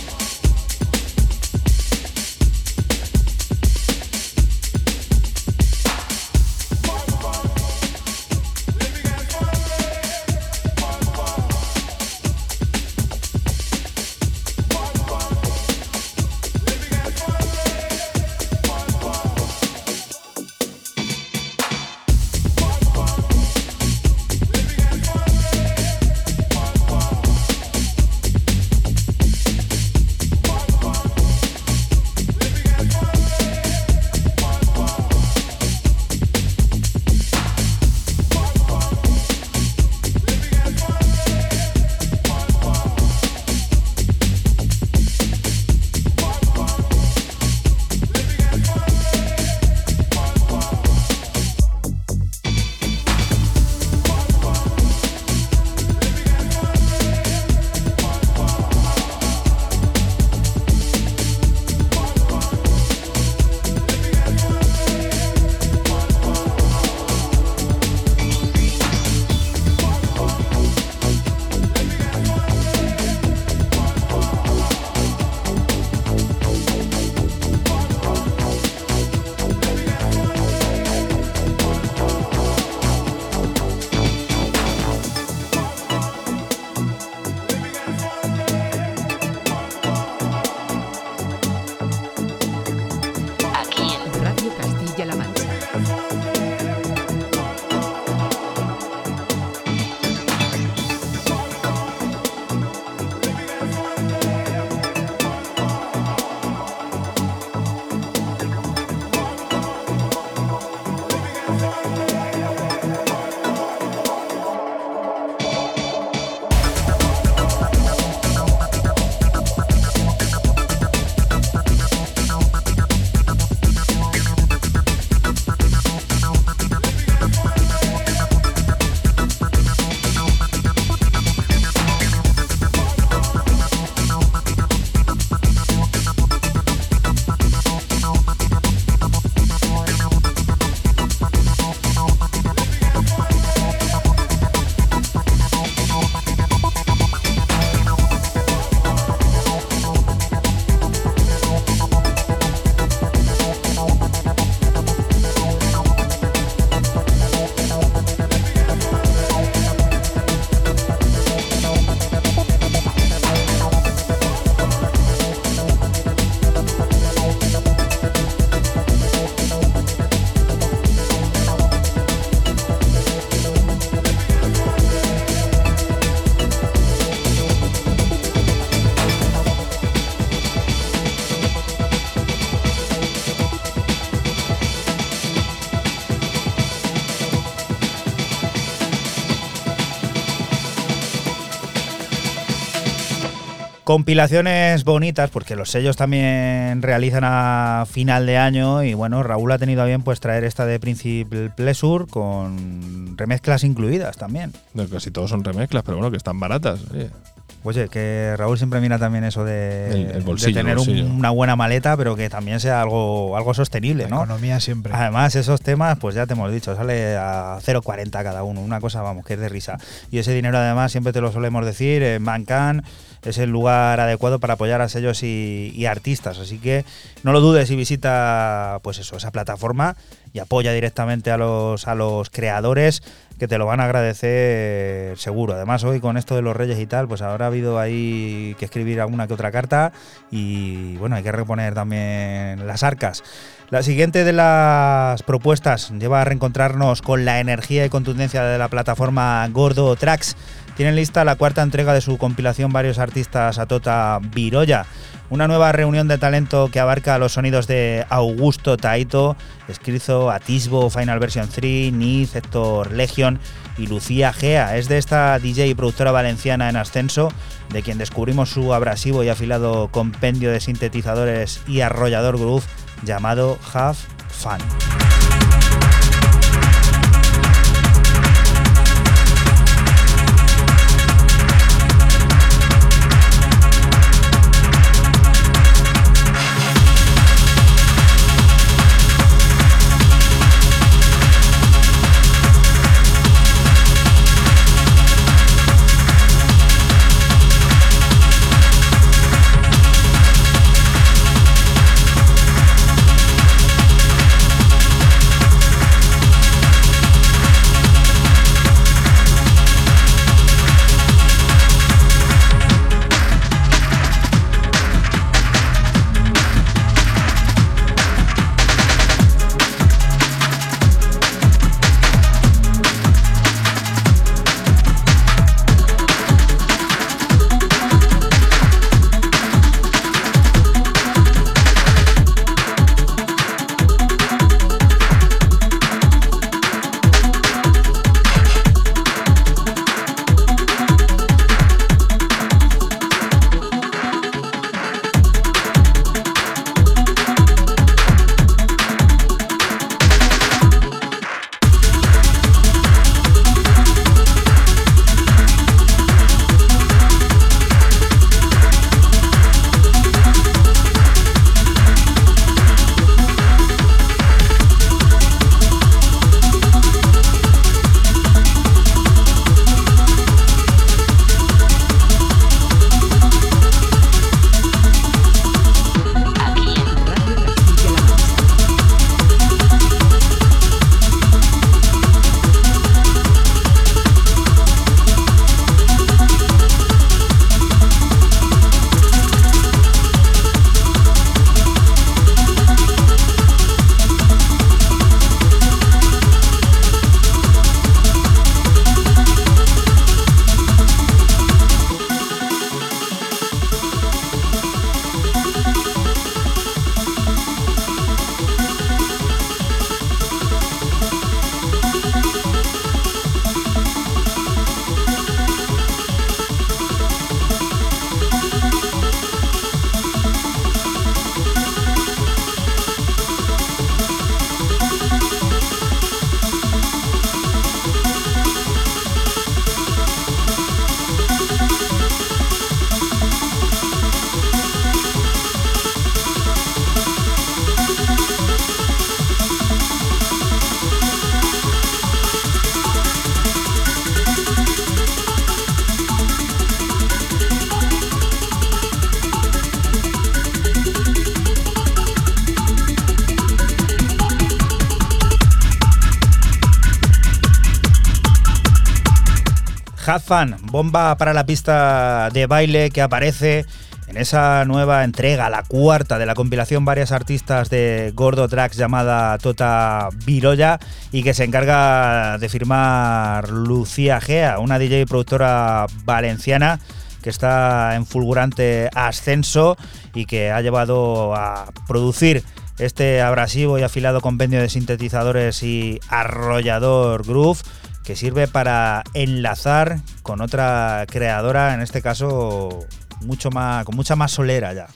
Compilaciones bonitas, porque los sellos también realizan a final de año y bueno, Raúl ha tenido a bien pues traer esta de Principal Pleasure con remezclas incluidas también. No, casi todos son remezclas, pero bueno, que están baratas. oye. Oye, que Raúl siempre mira también eso de, El- el de bolsillo, tener un- una buena maleta, pero que también sea algo, algo sostenible, La ¿no? economía siempre. Además, esos temas, pues ya te hemos dicho, sale a 0,40 cada uno, una cosa, vamos, que es de risa. Y ese dinero, además, siempre te lo solemos decir, en Mancan es el lugar adecuado para apoyar a sellos y, artistas. Así que no lo dudes y visita, pues eso, esa plataforma y apoya directamente a los, a los creadores que te lo van a agradecer seguro. Además, hoy con esto de los reyes y tal, pues habrá habido ahí que escribir alguna que otra carta y bueno, hay que reponer también las arcas. La siguiente de las propuestas lleva a reencontrarnos con la energía y contundencia de la plataforma Gordo Tracks. Tienen lista la cuarta entrega de su compilación Varios Artistas Atota Viroya. Una nueva reunión de talento que abarca los sonidos de Augusto Taito, Escrizo, Atisbo, Final Version 3, Niz, Héctor Legion y Lucía Gea. Es de esta DJ y productora valenciana en ascenso, de quien descubrimos su abrasivo y afilado compendio de sintetizadores y arrollador groove llamado Have Fun. Fun, bomba para la pista de baile que aparece en esa nueva entrega, la cuarta de la compilación varias artistas de Gordo Tracks llamada Tota Viroya y que se encarga de firmar Lucía Gea, una DJ productora valenciana que está en fulgurante ascenso y que ha llevado a producir este abrasivo y afilado compendio de sintetizadores y arrollador groove que sirve para enlazar con otra creadora, en este caso mucho más, con mucha más solera ya.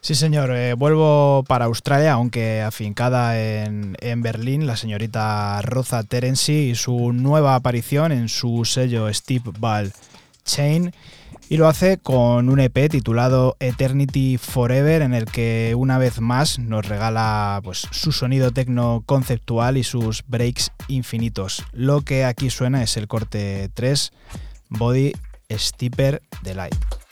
Sí, señor. eh, vuelvo para Australia, aunque afincada en, en Berlín, la señorita Roza Terency y su nueva aparición en su sello Steve Ball Chain. Y lo hace con un EP titulado Eternity Forever, en el que una vez más nos regala pues, su sonido tecno conceptual y sus breaks infinitos. Lo que aquí suena es el corte 3, Body Steeper Delight.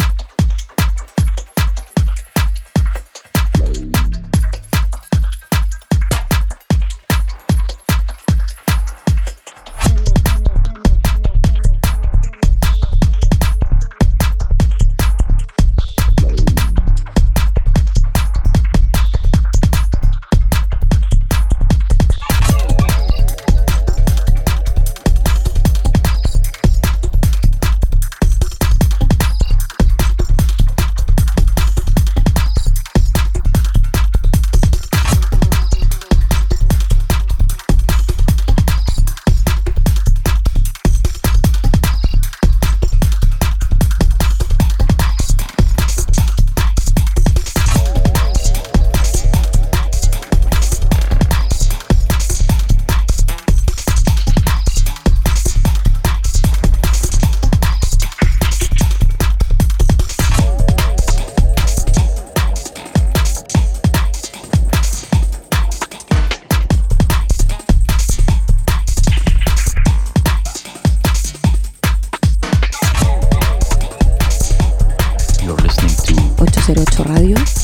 808 Radio.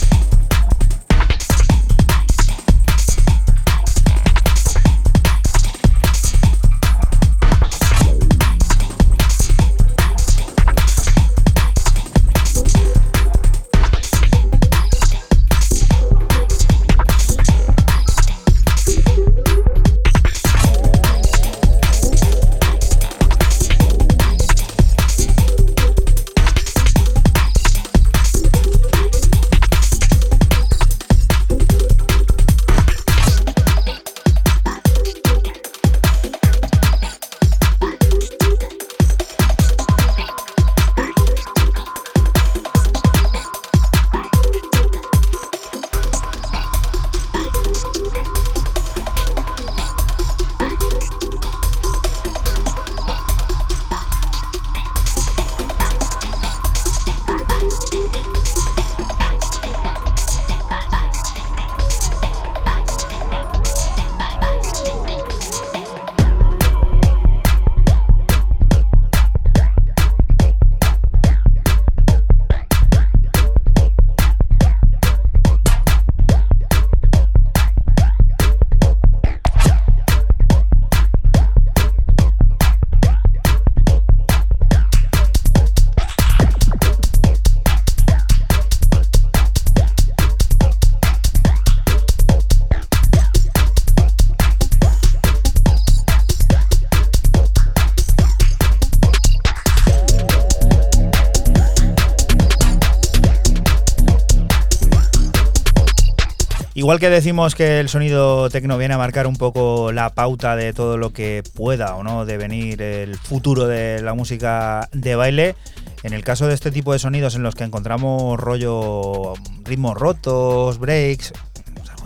Igual que decimos que el sonido tecno viene a marcar un poco la pauta de todo lo que pueda o no devenir el futuro de la música de baile, en el caso de este tipo de sonidos en los que encontramos rollo ritmos rotos, breaks,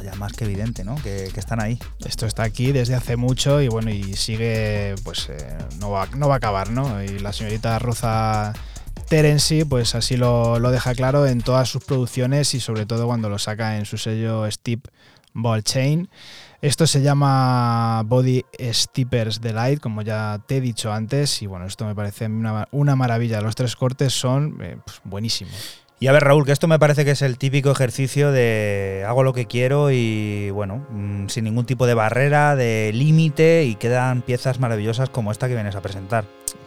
ya más que evidente, ¿no? Que, que están ahí. Esto está aquí desde hace mucho y bueno, y sigue, pues eh, no, va, no va a acabar, ¿no? Y la señorita Rosa Terency, pues así lo, deja claro en todas sus producciones y sobre todo cuando lo saca en su sello Steep Ball Chain. Esto se llama Body Steepers Delight, como ya te he dicho antes, y bueno, esto me parece una, una maravilla. Los tres cortes son eh, pues, buenísimos. Y a ver, Raúl, que esto me parece que es el típico ejercicio de hago lo que quiero y bueno, mm, sin ningún tipo de barrera, de límite y quedan piezas maravillosas como esta que vienes a presentar.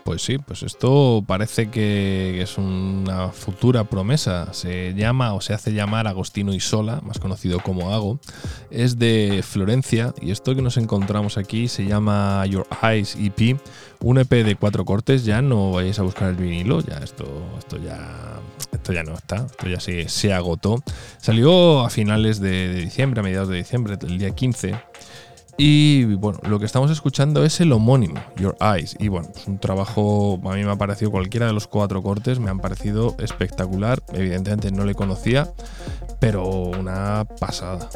Pues sí, pues esto parece que es una futura promesa. Se llama o se hace llamar Agostino Isola, más conocido como Ago. Es de Florencia y esto que nos encontramos aquí se llama Your Eyes EP, un EP de cuatro cortes. Ya no vayáis a buscar el vinilo, ya esto, esto ya, esto ya no está, esto ya se, se agotó. Salió a finales de, de diciembre, a mediados de diciembre, el día 15. Y bueno, lo que estamos escuchando es el homónimo, Your Eyes. Y bueno, es un trabajo, a mí me ha parecido cualquiera de los cuatro cortes, me han parecido espectacular. Evidentemente no le conocía, pero una pasada.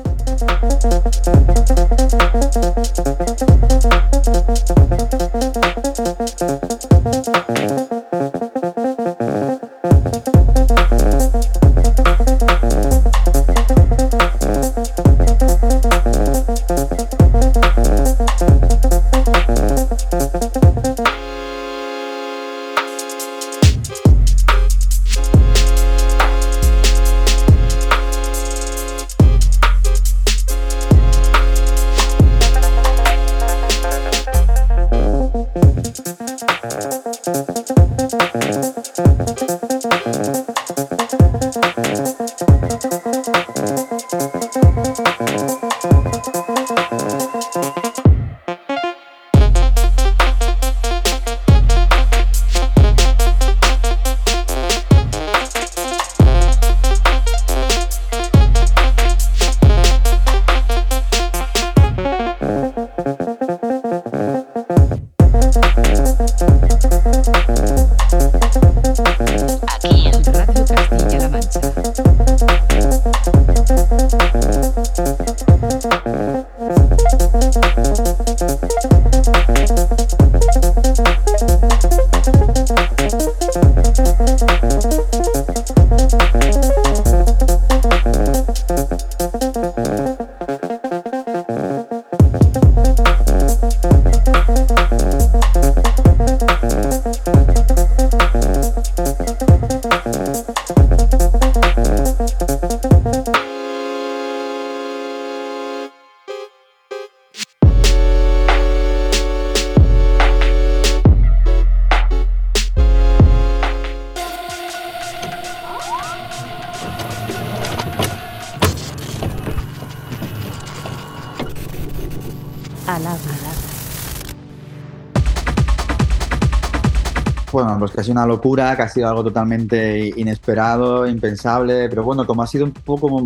Una locura, que ha sido algo totalmente inesperado, impensable, pero bueno, como ha sido un poco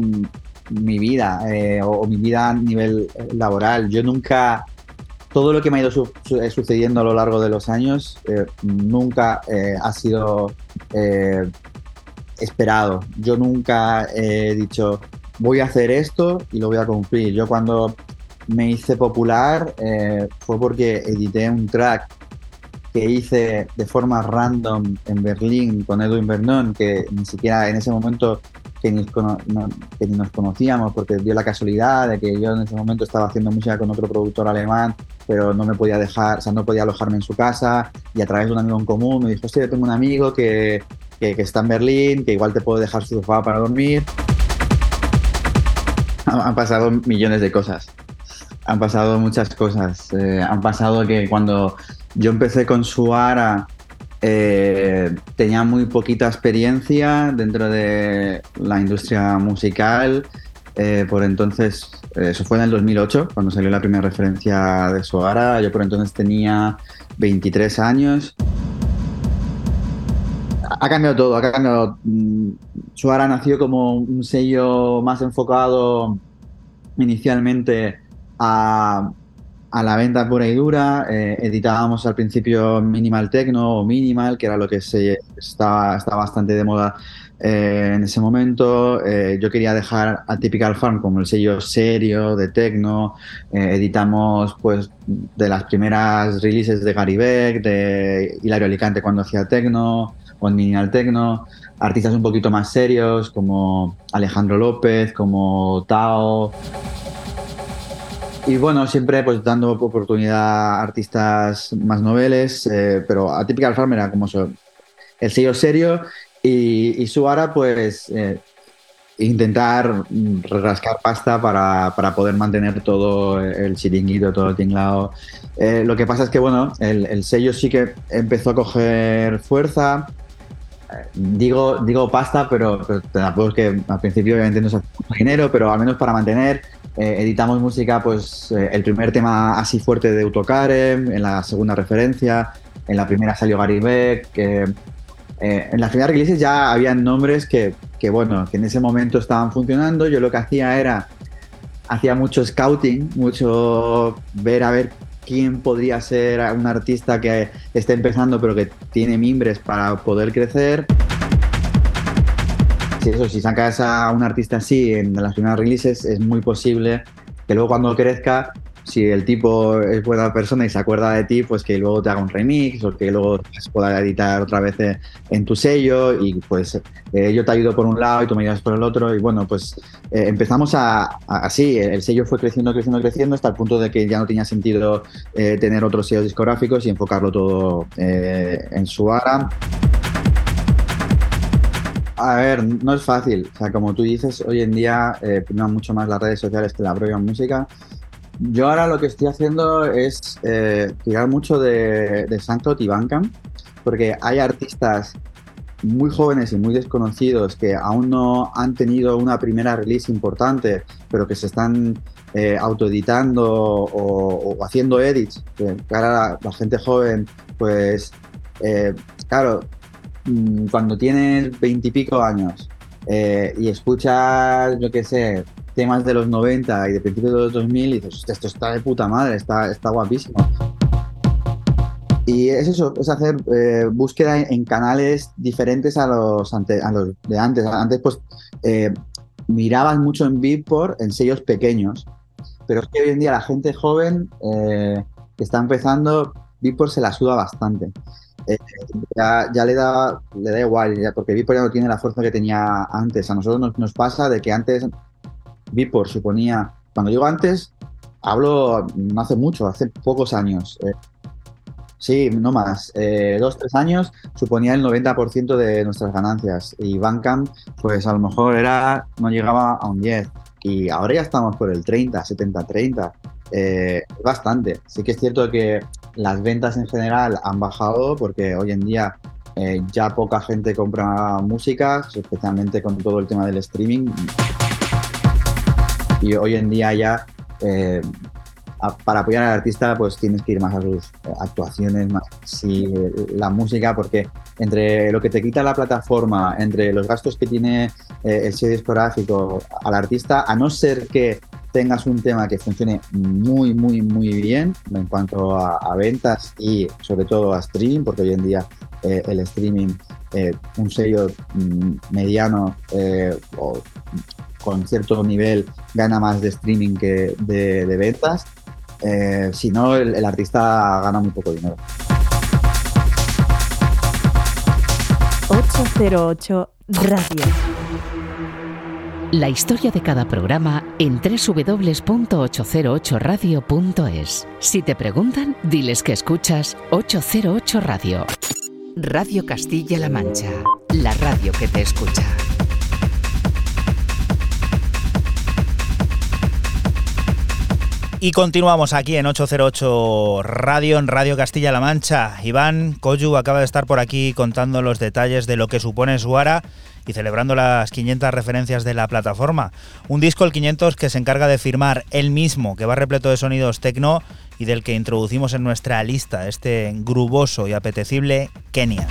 mi vida eh, o, mi vida a nivel eh, laboral, yo nunca, todo lo que me ha ido eh, sucediendo a lo largo de los años, nunca ha sido esperado. Yo nunca he dicho, voy a hacer esto y lo voy a cumplir. Yo cuando me hice popular fue porque edité un track que hice de forma random en Berlín con Edwin Vernon, que ni siquiera en ese momento que ni, no- que ni nos conocíamos, porque dio la casualidad de que yo en ese momento estaba haciendo música con otro productor alemán, pero no me podía dejar, o sea, no podía alojarme en su casa, y a través de un amigo en común me dijo, hostia, yo tengo un amigo que, que, que está en Berlín, que igual te puedo dejar su sofá para dormir. Han, han pasado millones de cosas. Han pasado muchas cosas. Eh, han pasado que cuando yo empecé con Suara eh, tenía muy poquita experiencia dentro de la industria musical. Eh, por entonces, eh, eso fue en el 2008, cuando salió la primera referencia de Suara. Yo por entonces tenía 23 años. Ha cambiado todo, ha cambiado. Mm, Suara nació como un sello más enfocado inicialmente a, a la venta pura y dura. Eh, editábamos al principio minimal techno o minimal, que era lo que estaba, bastante de moda eh, en ese momento. Eh, yo quería dejar a Typical Farm como el sello serio de techno. Eh, editamos pues de las primeras releases de Gary Beck, de Hilario Alicante cuando hacía techno o minimal techno. Artistas un poquito más serios como Alejandro López, como Tao, y bueno, siempre pues dando oportunidad a artistas más noveles, eh, pero a Typical Farm era como eso, el sello serio y, y pues eh, intentar rascar pasta para, para poder mantener todo el chiringuito, todo el tinglado. Eh, lo que pasa es que bueno, el, el sello sí que empezó a coger fuerza. Eh, Digo, digo pasta, pero, pero tampoco es que al principio obviamente no se hace dinero, pero al menos para mantener eh, editamos música, pues eh, el primer tema así fuerte de Autocarem, en la segunda referencia, en la primera salió Gary Beck, eh, en las primeras releases ya habían nombres que, que, bueno, que en ese momento estaban funcionando. Yo lo que hacía era, hacía mucho scouting, mucho ver a ver quién podría ser un artista que esté empezando pero que tiene mimbres para poder crecer. Si eso, si sacas a un artista así en las primeras releases, es muy posible que luego cuando crezca, si el tipo es buena persona y se acuerda de ti, pues que luego te haga un remix o que luego pueda editar otra vez en tu sello y pues eh, yo te ayudo por un lado y tú me ayudas por el otro y bueno, pues eh, empezamos a, a- así, el sello fue creciendo, creciendo, creciendo hasta el punto de que ya no tenía sentido eh, tener otros sellos discográficos y enfocarlo todo eh, en su ara. A ver, no es fácil. O sea, como tú dices, hoy en día eh, priman mucho más las redes sociales que la propia música. Yo ahora lo que estoy haciendo es eh, tirar mucho de, de SoundCloud y porque hay artistas muy jóvenes y muy desconocidos que aún no han tenido una primera release importante, pero que se están eh, autoeditando o, haciendo edits. Que ahora la, gente joven, pues, eh, claro, cuando tienes veintipico años eh, y escuchas, yo qué sé, temas de los 90 y de principios de los 2000 y dices, "Hostia, esto está de puta madre, está, está guapísimo. Y es eso, es hacer eh, búsqueda en, canales diferentes a los, ante- a de antes. Antes, pues, eh, mirabas mucho en Beatport en sellos pequeños, pero es que hoy en día la gente joven eh, que está empezando, Beatport se la suda bastante. Eh, ya, le, da, le da igual, ya, porque Vipor ya no tiene la fuerza que tenía antes. A nosotros nos, nos pasa de que antes Vipor suponía, cuando digo antes, hablo no hace mucho, hace pocos años. eh, sí, no más. eh, dos, tres años suponía el 90% de nuestras ganancias. Y Bandcamp, pues a lo mejor era, no llegaba a un 10. Y ahora ya estamos por el 30, 70, 30. Eh, bastante. Sí que es cierto que las ventas en general han bajado porque hoy en día eh, ya poca gente compra música, especialmente con todo el tema del streaming. Y hoy en día ya eh, para apoyar al artista pues tienes que ir más a sus eh, actuaciones, más si la música, porque entre lo que te quita la plataforma, entre los gastos que tiene el sello discográfico al artista, a no ser que tengas un tema que funcione muy, muy, muy bien en cuanto a, ventas y sobre todo a streaming, porque hoy en día eh, el streaming, eh, un sello mm, mediano eh, o con cierto nivel gana más de streaming que de, ventas. Si no, el, el artista gana muy poco dinero. 808 Radio. La historia de cada programa en www.808radio.es. Si te preguntan, diles que escuchas 808 Radio. Radio Castilla-La Mancha, la radio que te escucha. Y continuamos aquí en 808 Radio, en Radio Castilla-La Mancha. Iván Koyu acaba de estar por aquí contando los detalles de lo que supone Suara y celebrando las 500 referencias de la plataforma. Un disco, el 500, que se encarga de firmar él mismo, que va repleto de sonidos tecno y del que introducimos en nuestra lista este gruboso y apetecible Kenia.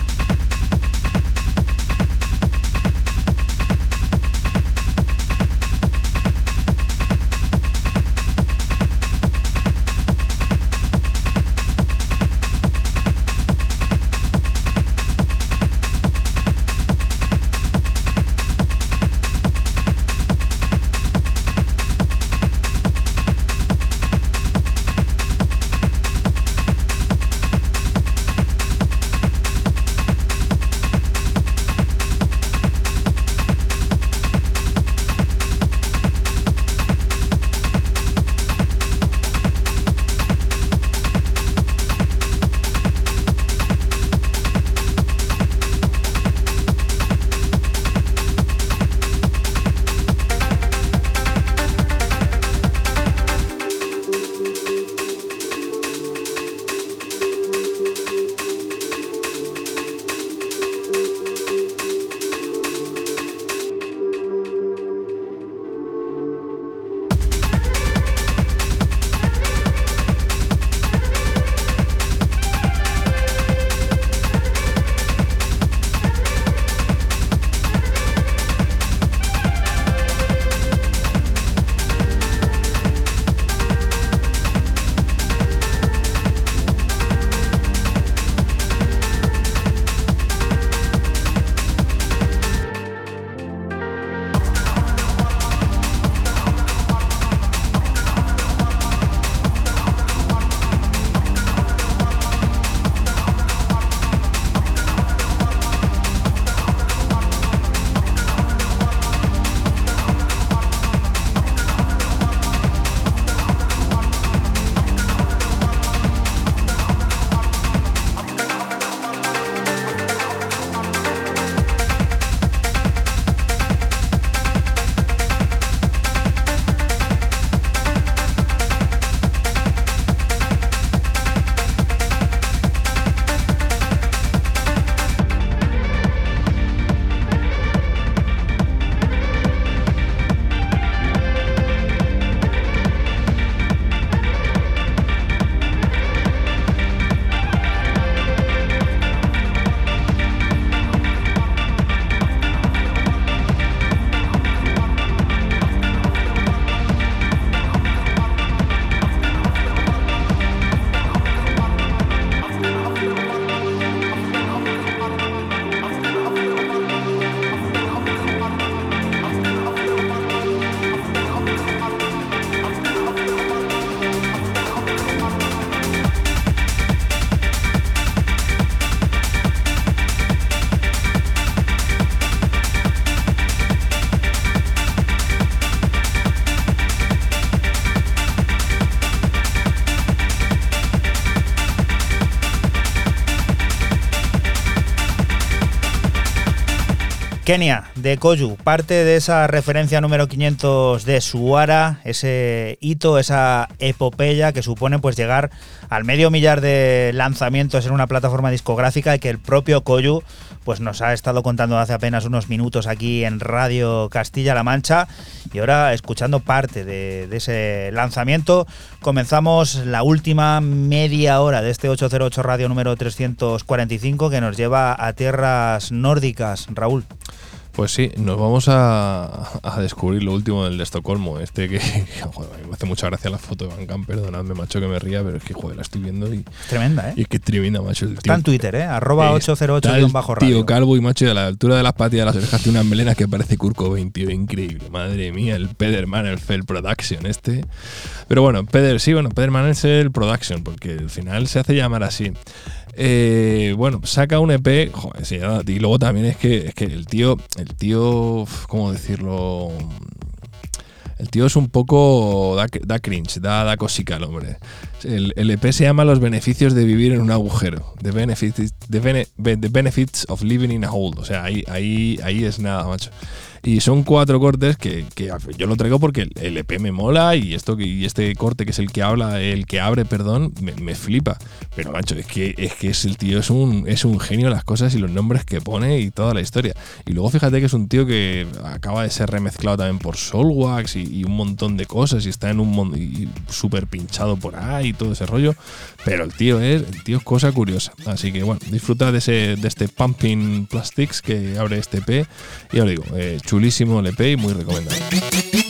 Kenia, de Koyu, parte de esa referencia número 500 de Suara, ese hito, esa epopeya que supone pues llegar al medio millar de lanzamientos en una plataforma discográfica y que el propio Koyu pues nos ha estado contando hace apenas unos minutos aquí en Radio Castilla-La Mancha. Y ahora escuchando parte de, de ese lanzamiento comenzamos la última media hora de este 808 Radio número 345 que nos lleva a tierras nórdicas, Raúl. Pues sí, nos vamos a, a descubrir lo último del de Estocolmo. Este que, joder, a mí me hace mucha gracia la foto de Van Camp, perdonadme, macho, que me ría, pero es que, joder, la estoy viendo y, Tremenda, ¿eh? y es que tremenda, macho. El Está en Twitter, ¿eh? Arroba Está 808 bajo el Tío radio. calvo y macho, y a la altura de las patillas de las orejas tiene unas melenas que parece Kurko 20, tío, increíble. Madre mía, el Peder Manelfeld Production este. Pero bueno, Peder, sí, bueno, Peder Manelfeld Production, porque al final se hace llamar así. Eh, bueno, saca un EP, joder, sí, y luego también es que, es que el tío, el tío, ¿cómo decirlo? El tío es un poco. da, da cringe, da, da cosica al hombre. El, el EP se llama Los beneficios de vivir en un agujero. The benefits, the bene- the benefits of living in a hole. O sea, ahí, ahí, ahí es nada, macho. Y son cuatro cortes que, que yo lo traigo porque el, EP me mola y esto y este corte que es el que habla, el que abre, perdón, me, me flipa. Pero macho, es que es que es el tío es un es un genio las cosas y los nombres que pone y toda la historia. Y luego fíjate que es un tío que acaba de ser remezclado también por Soulwax y, y un montón de cosas y está en un y súper pinchado por ahí y todo ese rollo. Pero el tío es el tío es cosa curiosa. Así que bueno, disfruta de ese de este Pumping Plastics que abre este EP. Y os digo, eh, chulísimo el EP y muy recomendable.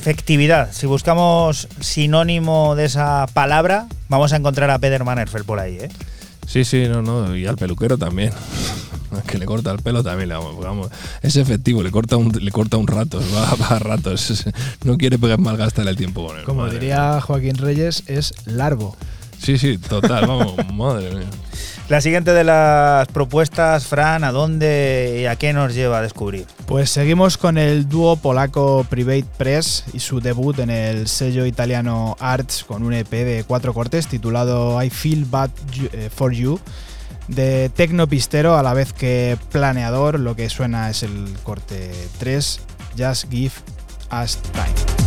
Efectividad. Si buscamos sinónimo de esa palabra, vamos a encontrar a Peder Mannerfeld por ahí, ¿eh? Sí, sí, no, no, y al peluquero también. Que le corta el pelo también, vamos, vamos. Es efectivo, le corta un, le corta un rato, va, va a ratos. No quiere malgastar el tiempo con él. Como diría Joaquín Reyes, es largo. Sí, sí, total, vamos, madre mía. La siguiente de las propuestas, Fran, ¿a dónde y a qué nos lleva a descubrir? Pues seguimos con el dúo polaco Private Press y su debut en el sello italiano Arts con un EP de cuatro cortes titulado I Feel Bad eh, For You. De tecno pistero a la vez que planeador, lo que suena es el corte 3, Just Give Us Time.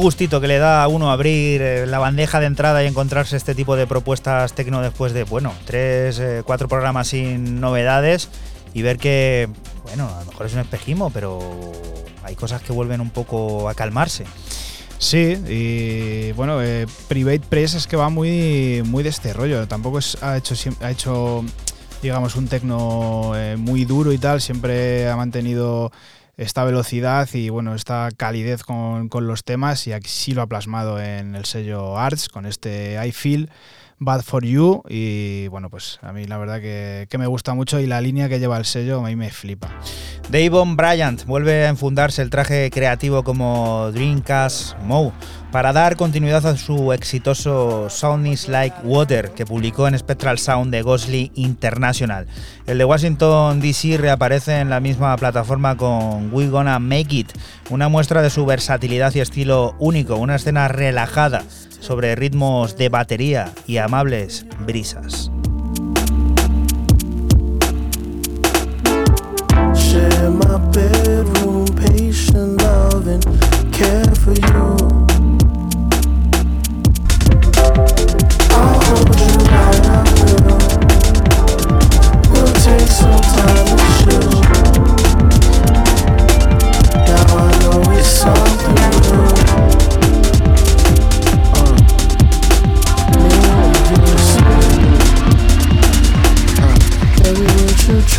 Gustito que le da a uno abrir eh, la bandeja de entrada y encontrarse este tipo de propuestas tecno después de, bueno, tres, eh, cuatro programas sin novedades y ver que, bueno, a lo mejor es un espejismo, pero hay cosas que vuelven un poco a calmarse. Sí, y bueno, eh, Private Press es que va muy, muy de este rollo. Tampoco es- ha hecho, ha hecho digamos, un tecno muy duro y tal. Siempre ha mantenido esta velocidad y bueno, esta calidez con, con los temas y aquí sí lo ha plasmado en el sello Arts con este I Feel Bad for You y bueno, pues a mí la verdad que, que me gusta mucho y la línea que lleva el sello a mí me flipa. Davon Bryant vuelve a enfundarse el traje creativo como Dreamcast Moe para dar continuidad a su exitoso Sound is Like Water que publicó en Spectral Sound de Ghostly International. El de Washington DC reaparece en la misma plataforma con We Gonna Make It, una muestra de su versatilidad y estilo único, una escena relajada sobre ritmos de batería y amables brisas.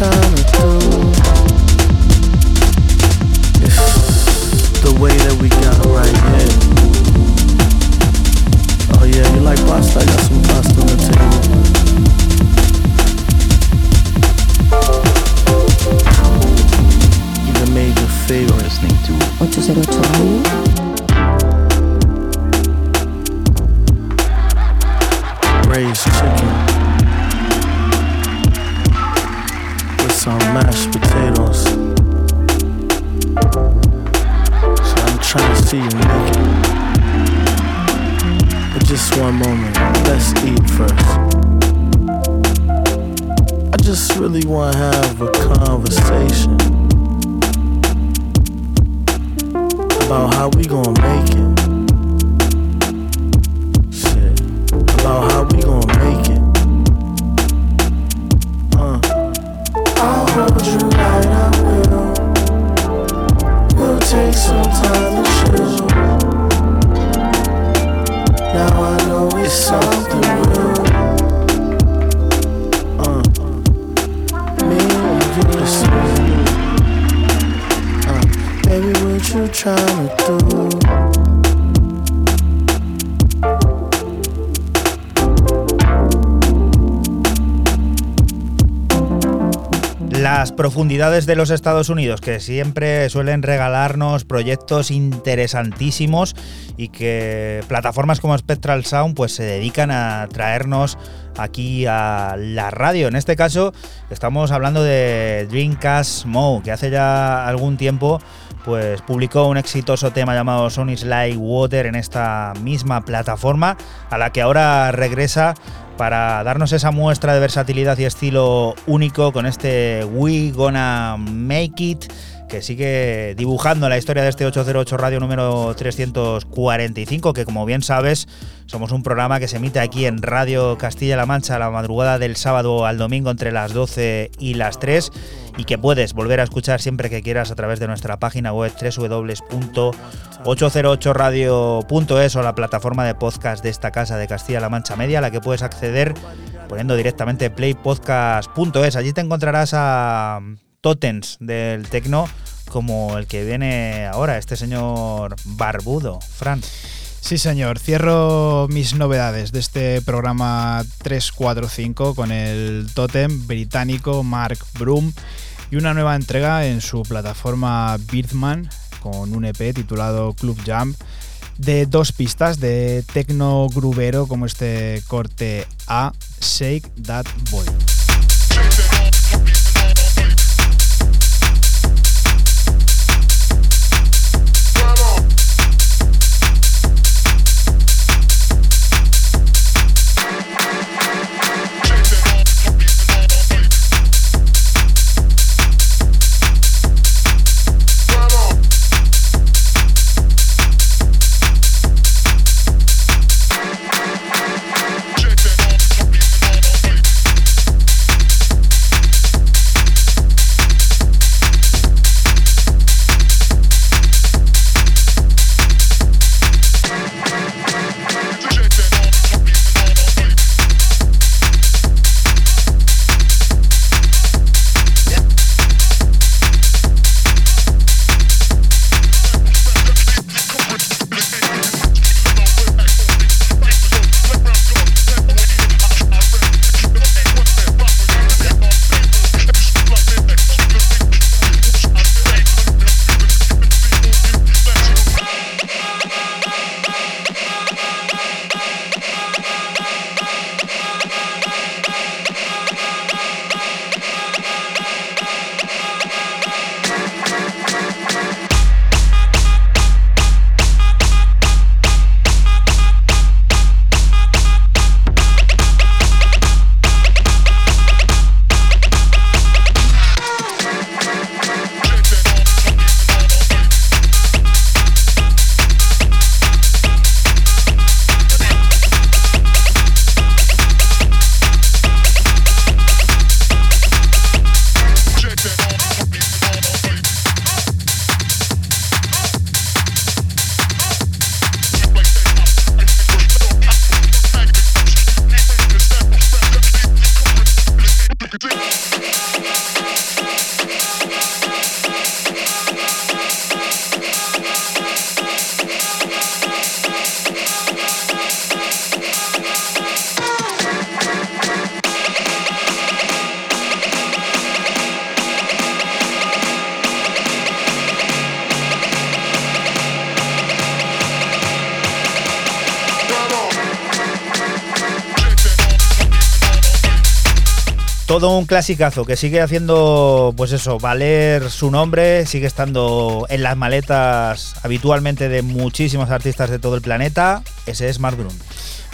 Tryna the way that we got right here. Oh yeah, you like pasta? Got some pasta on the table. Even made favorite. To 808 Radio. braised chicken some mashed potatoes. So I'm trying to see you naked. But just one moment, let's eat first. I just really want to have a conversation about how we gonna make it. Profundidades de los Estados Unidos, que siempre suelen regalarnos proyectos interesantísimos y que plataformas como Spectral Sound pues se dedican a traernos aquí a la radio. En este caso estamos hablando de Dreamcast Mo, que hace ya algún tiempo pues publicó un exitoso tema llamado Sony's Like Water en esta misma plataforma, a la que ahora regresa para darnos esa muestra de versatilidad y estilo único con este We Gonna Make It que sigue dibujando la historia de este 808 Radio número 345, que como bien sabes, somos un programa que se emite aquí en Radio Castilla-La Mancha la madrugada del sábado al domingo entre las 12 y las 3 y que puedes volver a escuchar siempre que quieras a través de nuestra página web www.808radio.es o la plataforma de podcast de esta casa de Castilla-La Mancha Media, a la que puedes acceder poniendo directamente playpodcast.es. Allí te encontrarás a Totens del Tecno como el que viene ahora, este señor barbudo, Fran. Sí, señor. Cierro mis novedades de este programa 345 con el tótem británico Mark Broom y una nueva entrega en su plataforma Birdman con un EP titulado Club Jam de dos pistas de tecno grubero como este corte A, Shake That Boy. Todo un clasicazo que sigue haciendo, pues eso, valer su nombre, sigue estando en las maletas habitualmente de muchísimos artistas de todo el planeta. Ese es Mark.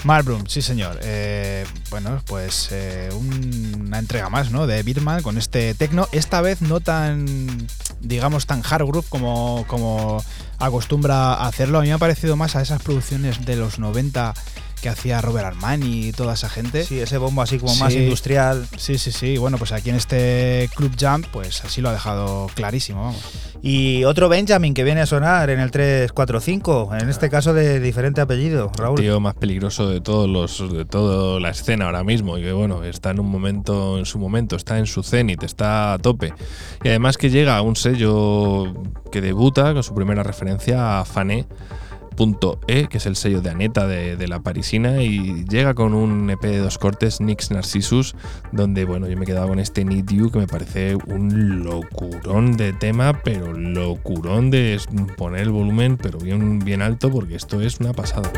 Malbroom, sí señor. Eh, bueno, pues eh, un- una entrega más, ¿no? De Bitman con este tecno. Esta vez no tan, digamos, tan hard groove como, como acostumbra hacerlo. A mí me ha parecido más a esas producciones de los 90 que hacía Robert Armani y toda esa gente. Sí, ese bombo así como más industrial. Sí, sí, sí. Bueno, pues aquí en este Club Jump, pues así lo ha dejado clarísimo, vamos. Y otro Benjamin que viene a sonar en el 345, en este caso de diferente apellido, Raúl. tío más peligroso de todos los de toda la escena ahora mismo y que bueno está en un momento en su momento está en su cenit está a tope y además que llega a un sello que debuta con su primera referencia a Fané E, que es el sello de Aneta de, de la parisina, y llega con un EP de dos cortes, Nix Narcissus, donde bueno, yo me he quedado con este Need You, que me parece un locurón de tema, pero locurón de poner el volumen, pero bien, bien alto, porque esto es una pasada.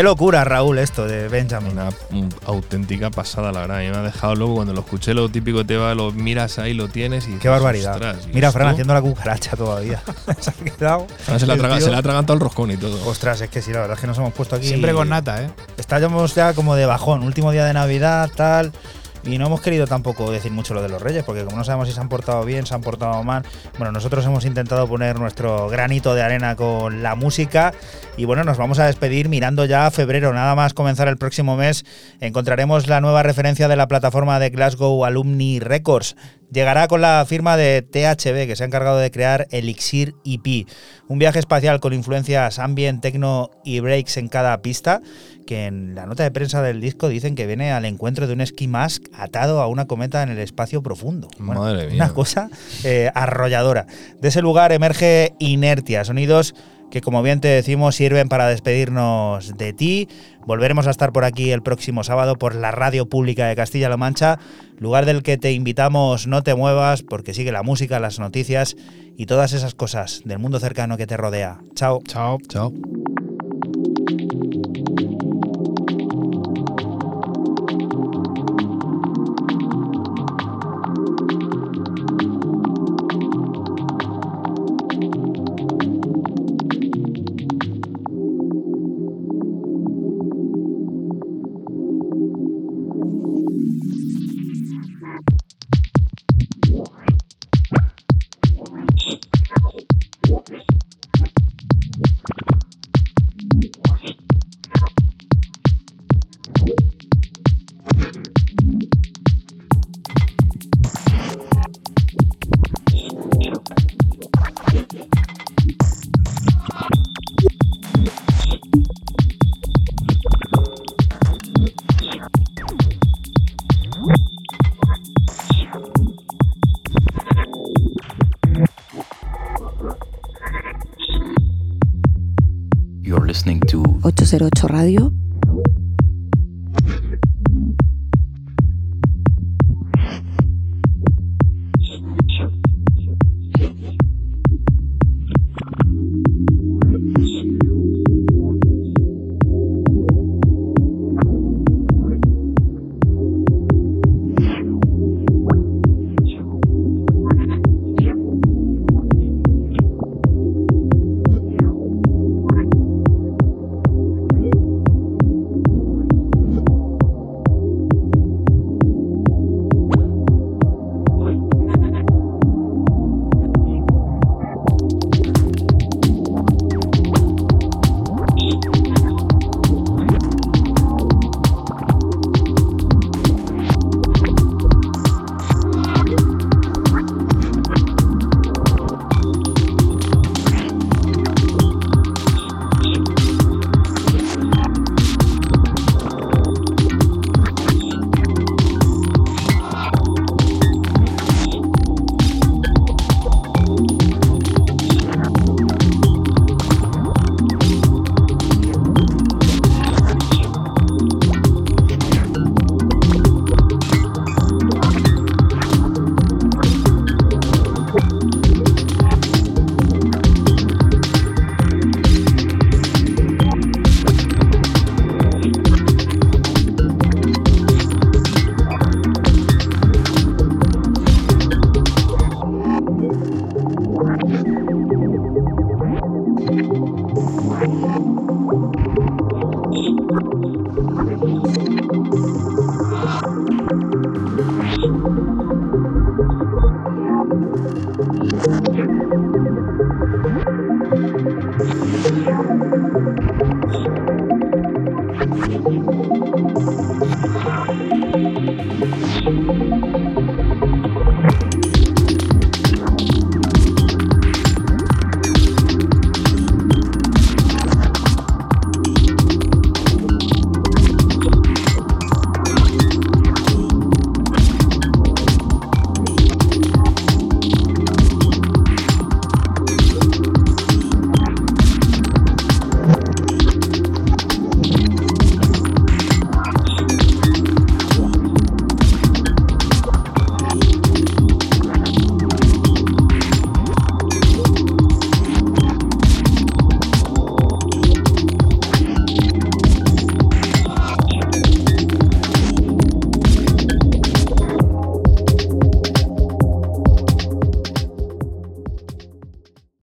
Qué locura, Raúl, esto de Benjamin. Una auténtica pasada, la verdad. Mí me ha dejado luego cuando lo escuché, lo típico te va, lo miras ahí, lo tienes y. Qué dices, barbaridad. "Ostras, ¿y Mira, Fran esto?". haciendo la cucaracha todavía. se ha quedado. Fran se la, traga- se la ha atragantado el roscón y todo. Ostras, es que sí, la verdad es que nos hemos puesto aquí. Siempre con nata, ¿eh? Estábamos ya como de bajón, último día de Navidad, tal. Y no hemos querido tampoco decir mucho lo de los Reyes, porque como no sabemos si se han portado bien, se han portado mal, bueno, nosotros hemos intentado poner nuestro granito de arena con la música. Y bueno, nos vamos a despedir mirando ya a febrero, nada más comenzar el próximo mes. Encontraremos la nueva referencia de la plataforma de Glasgow Alumni Records. Llegará con la firma de THB, que se ha encargado de crear Elixir EP, un viaje espacial con influencias ambient, techno y breaks en cada pista, que en la nota de prensa del disco dicen que viene al encuentro de un ski mask atado a una cometa en el espacio profundo. Bueno, Madre mía. Una cosa eh, arrolladora. De ese lugar emerge Inertia, sonidos que como bien te decimos sirven para despedirnos de ti. Volveremos a estar por aquí el próximo sábado por la radio pública de Castilla-La Mancha, lugar del que te invitamos no te muevas porque sigue la música, las noticias y todas esas cosas del mundo cercano que te rodea. Chao. Chao. Chao.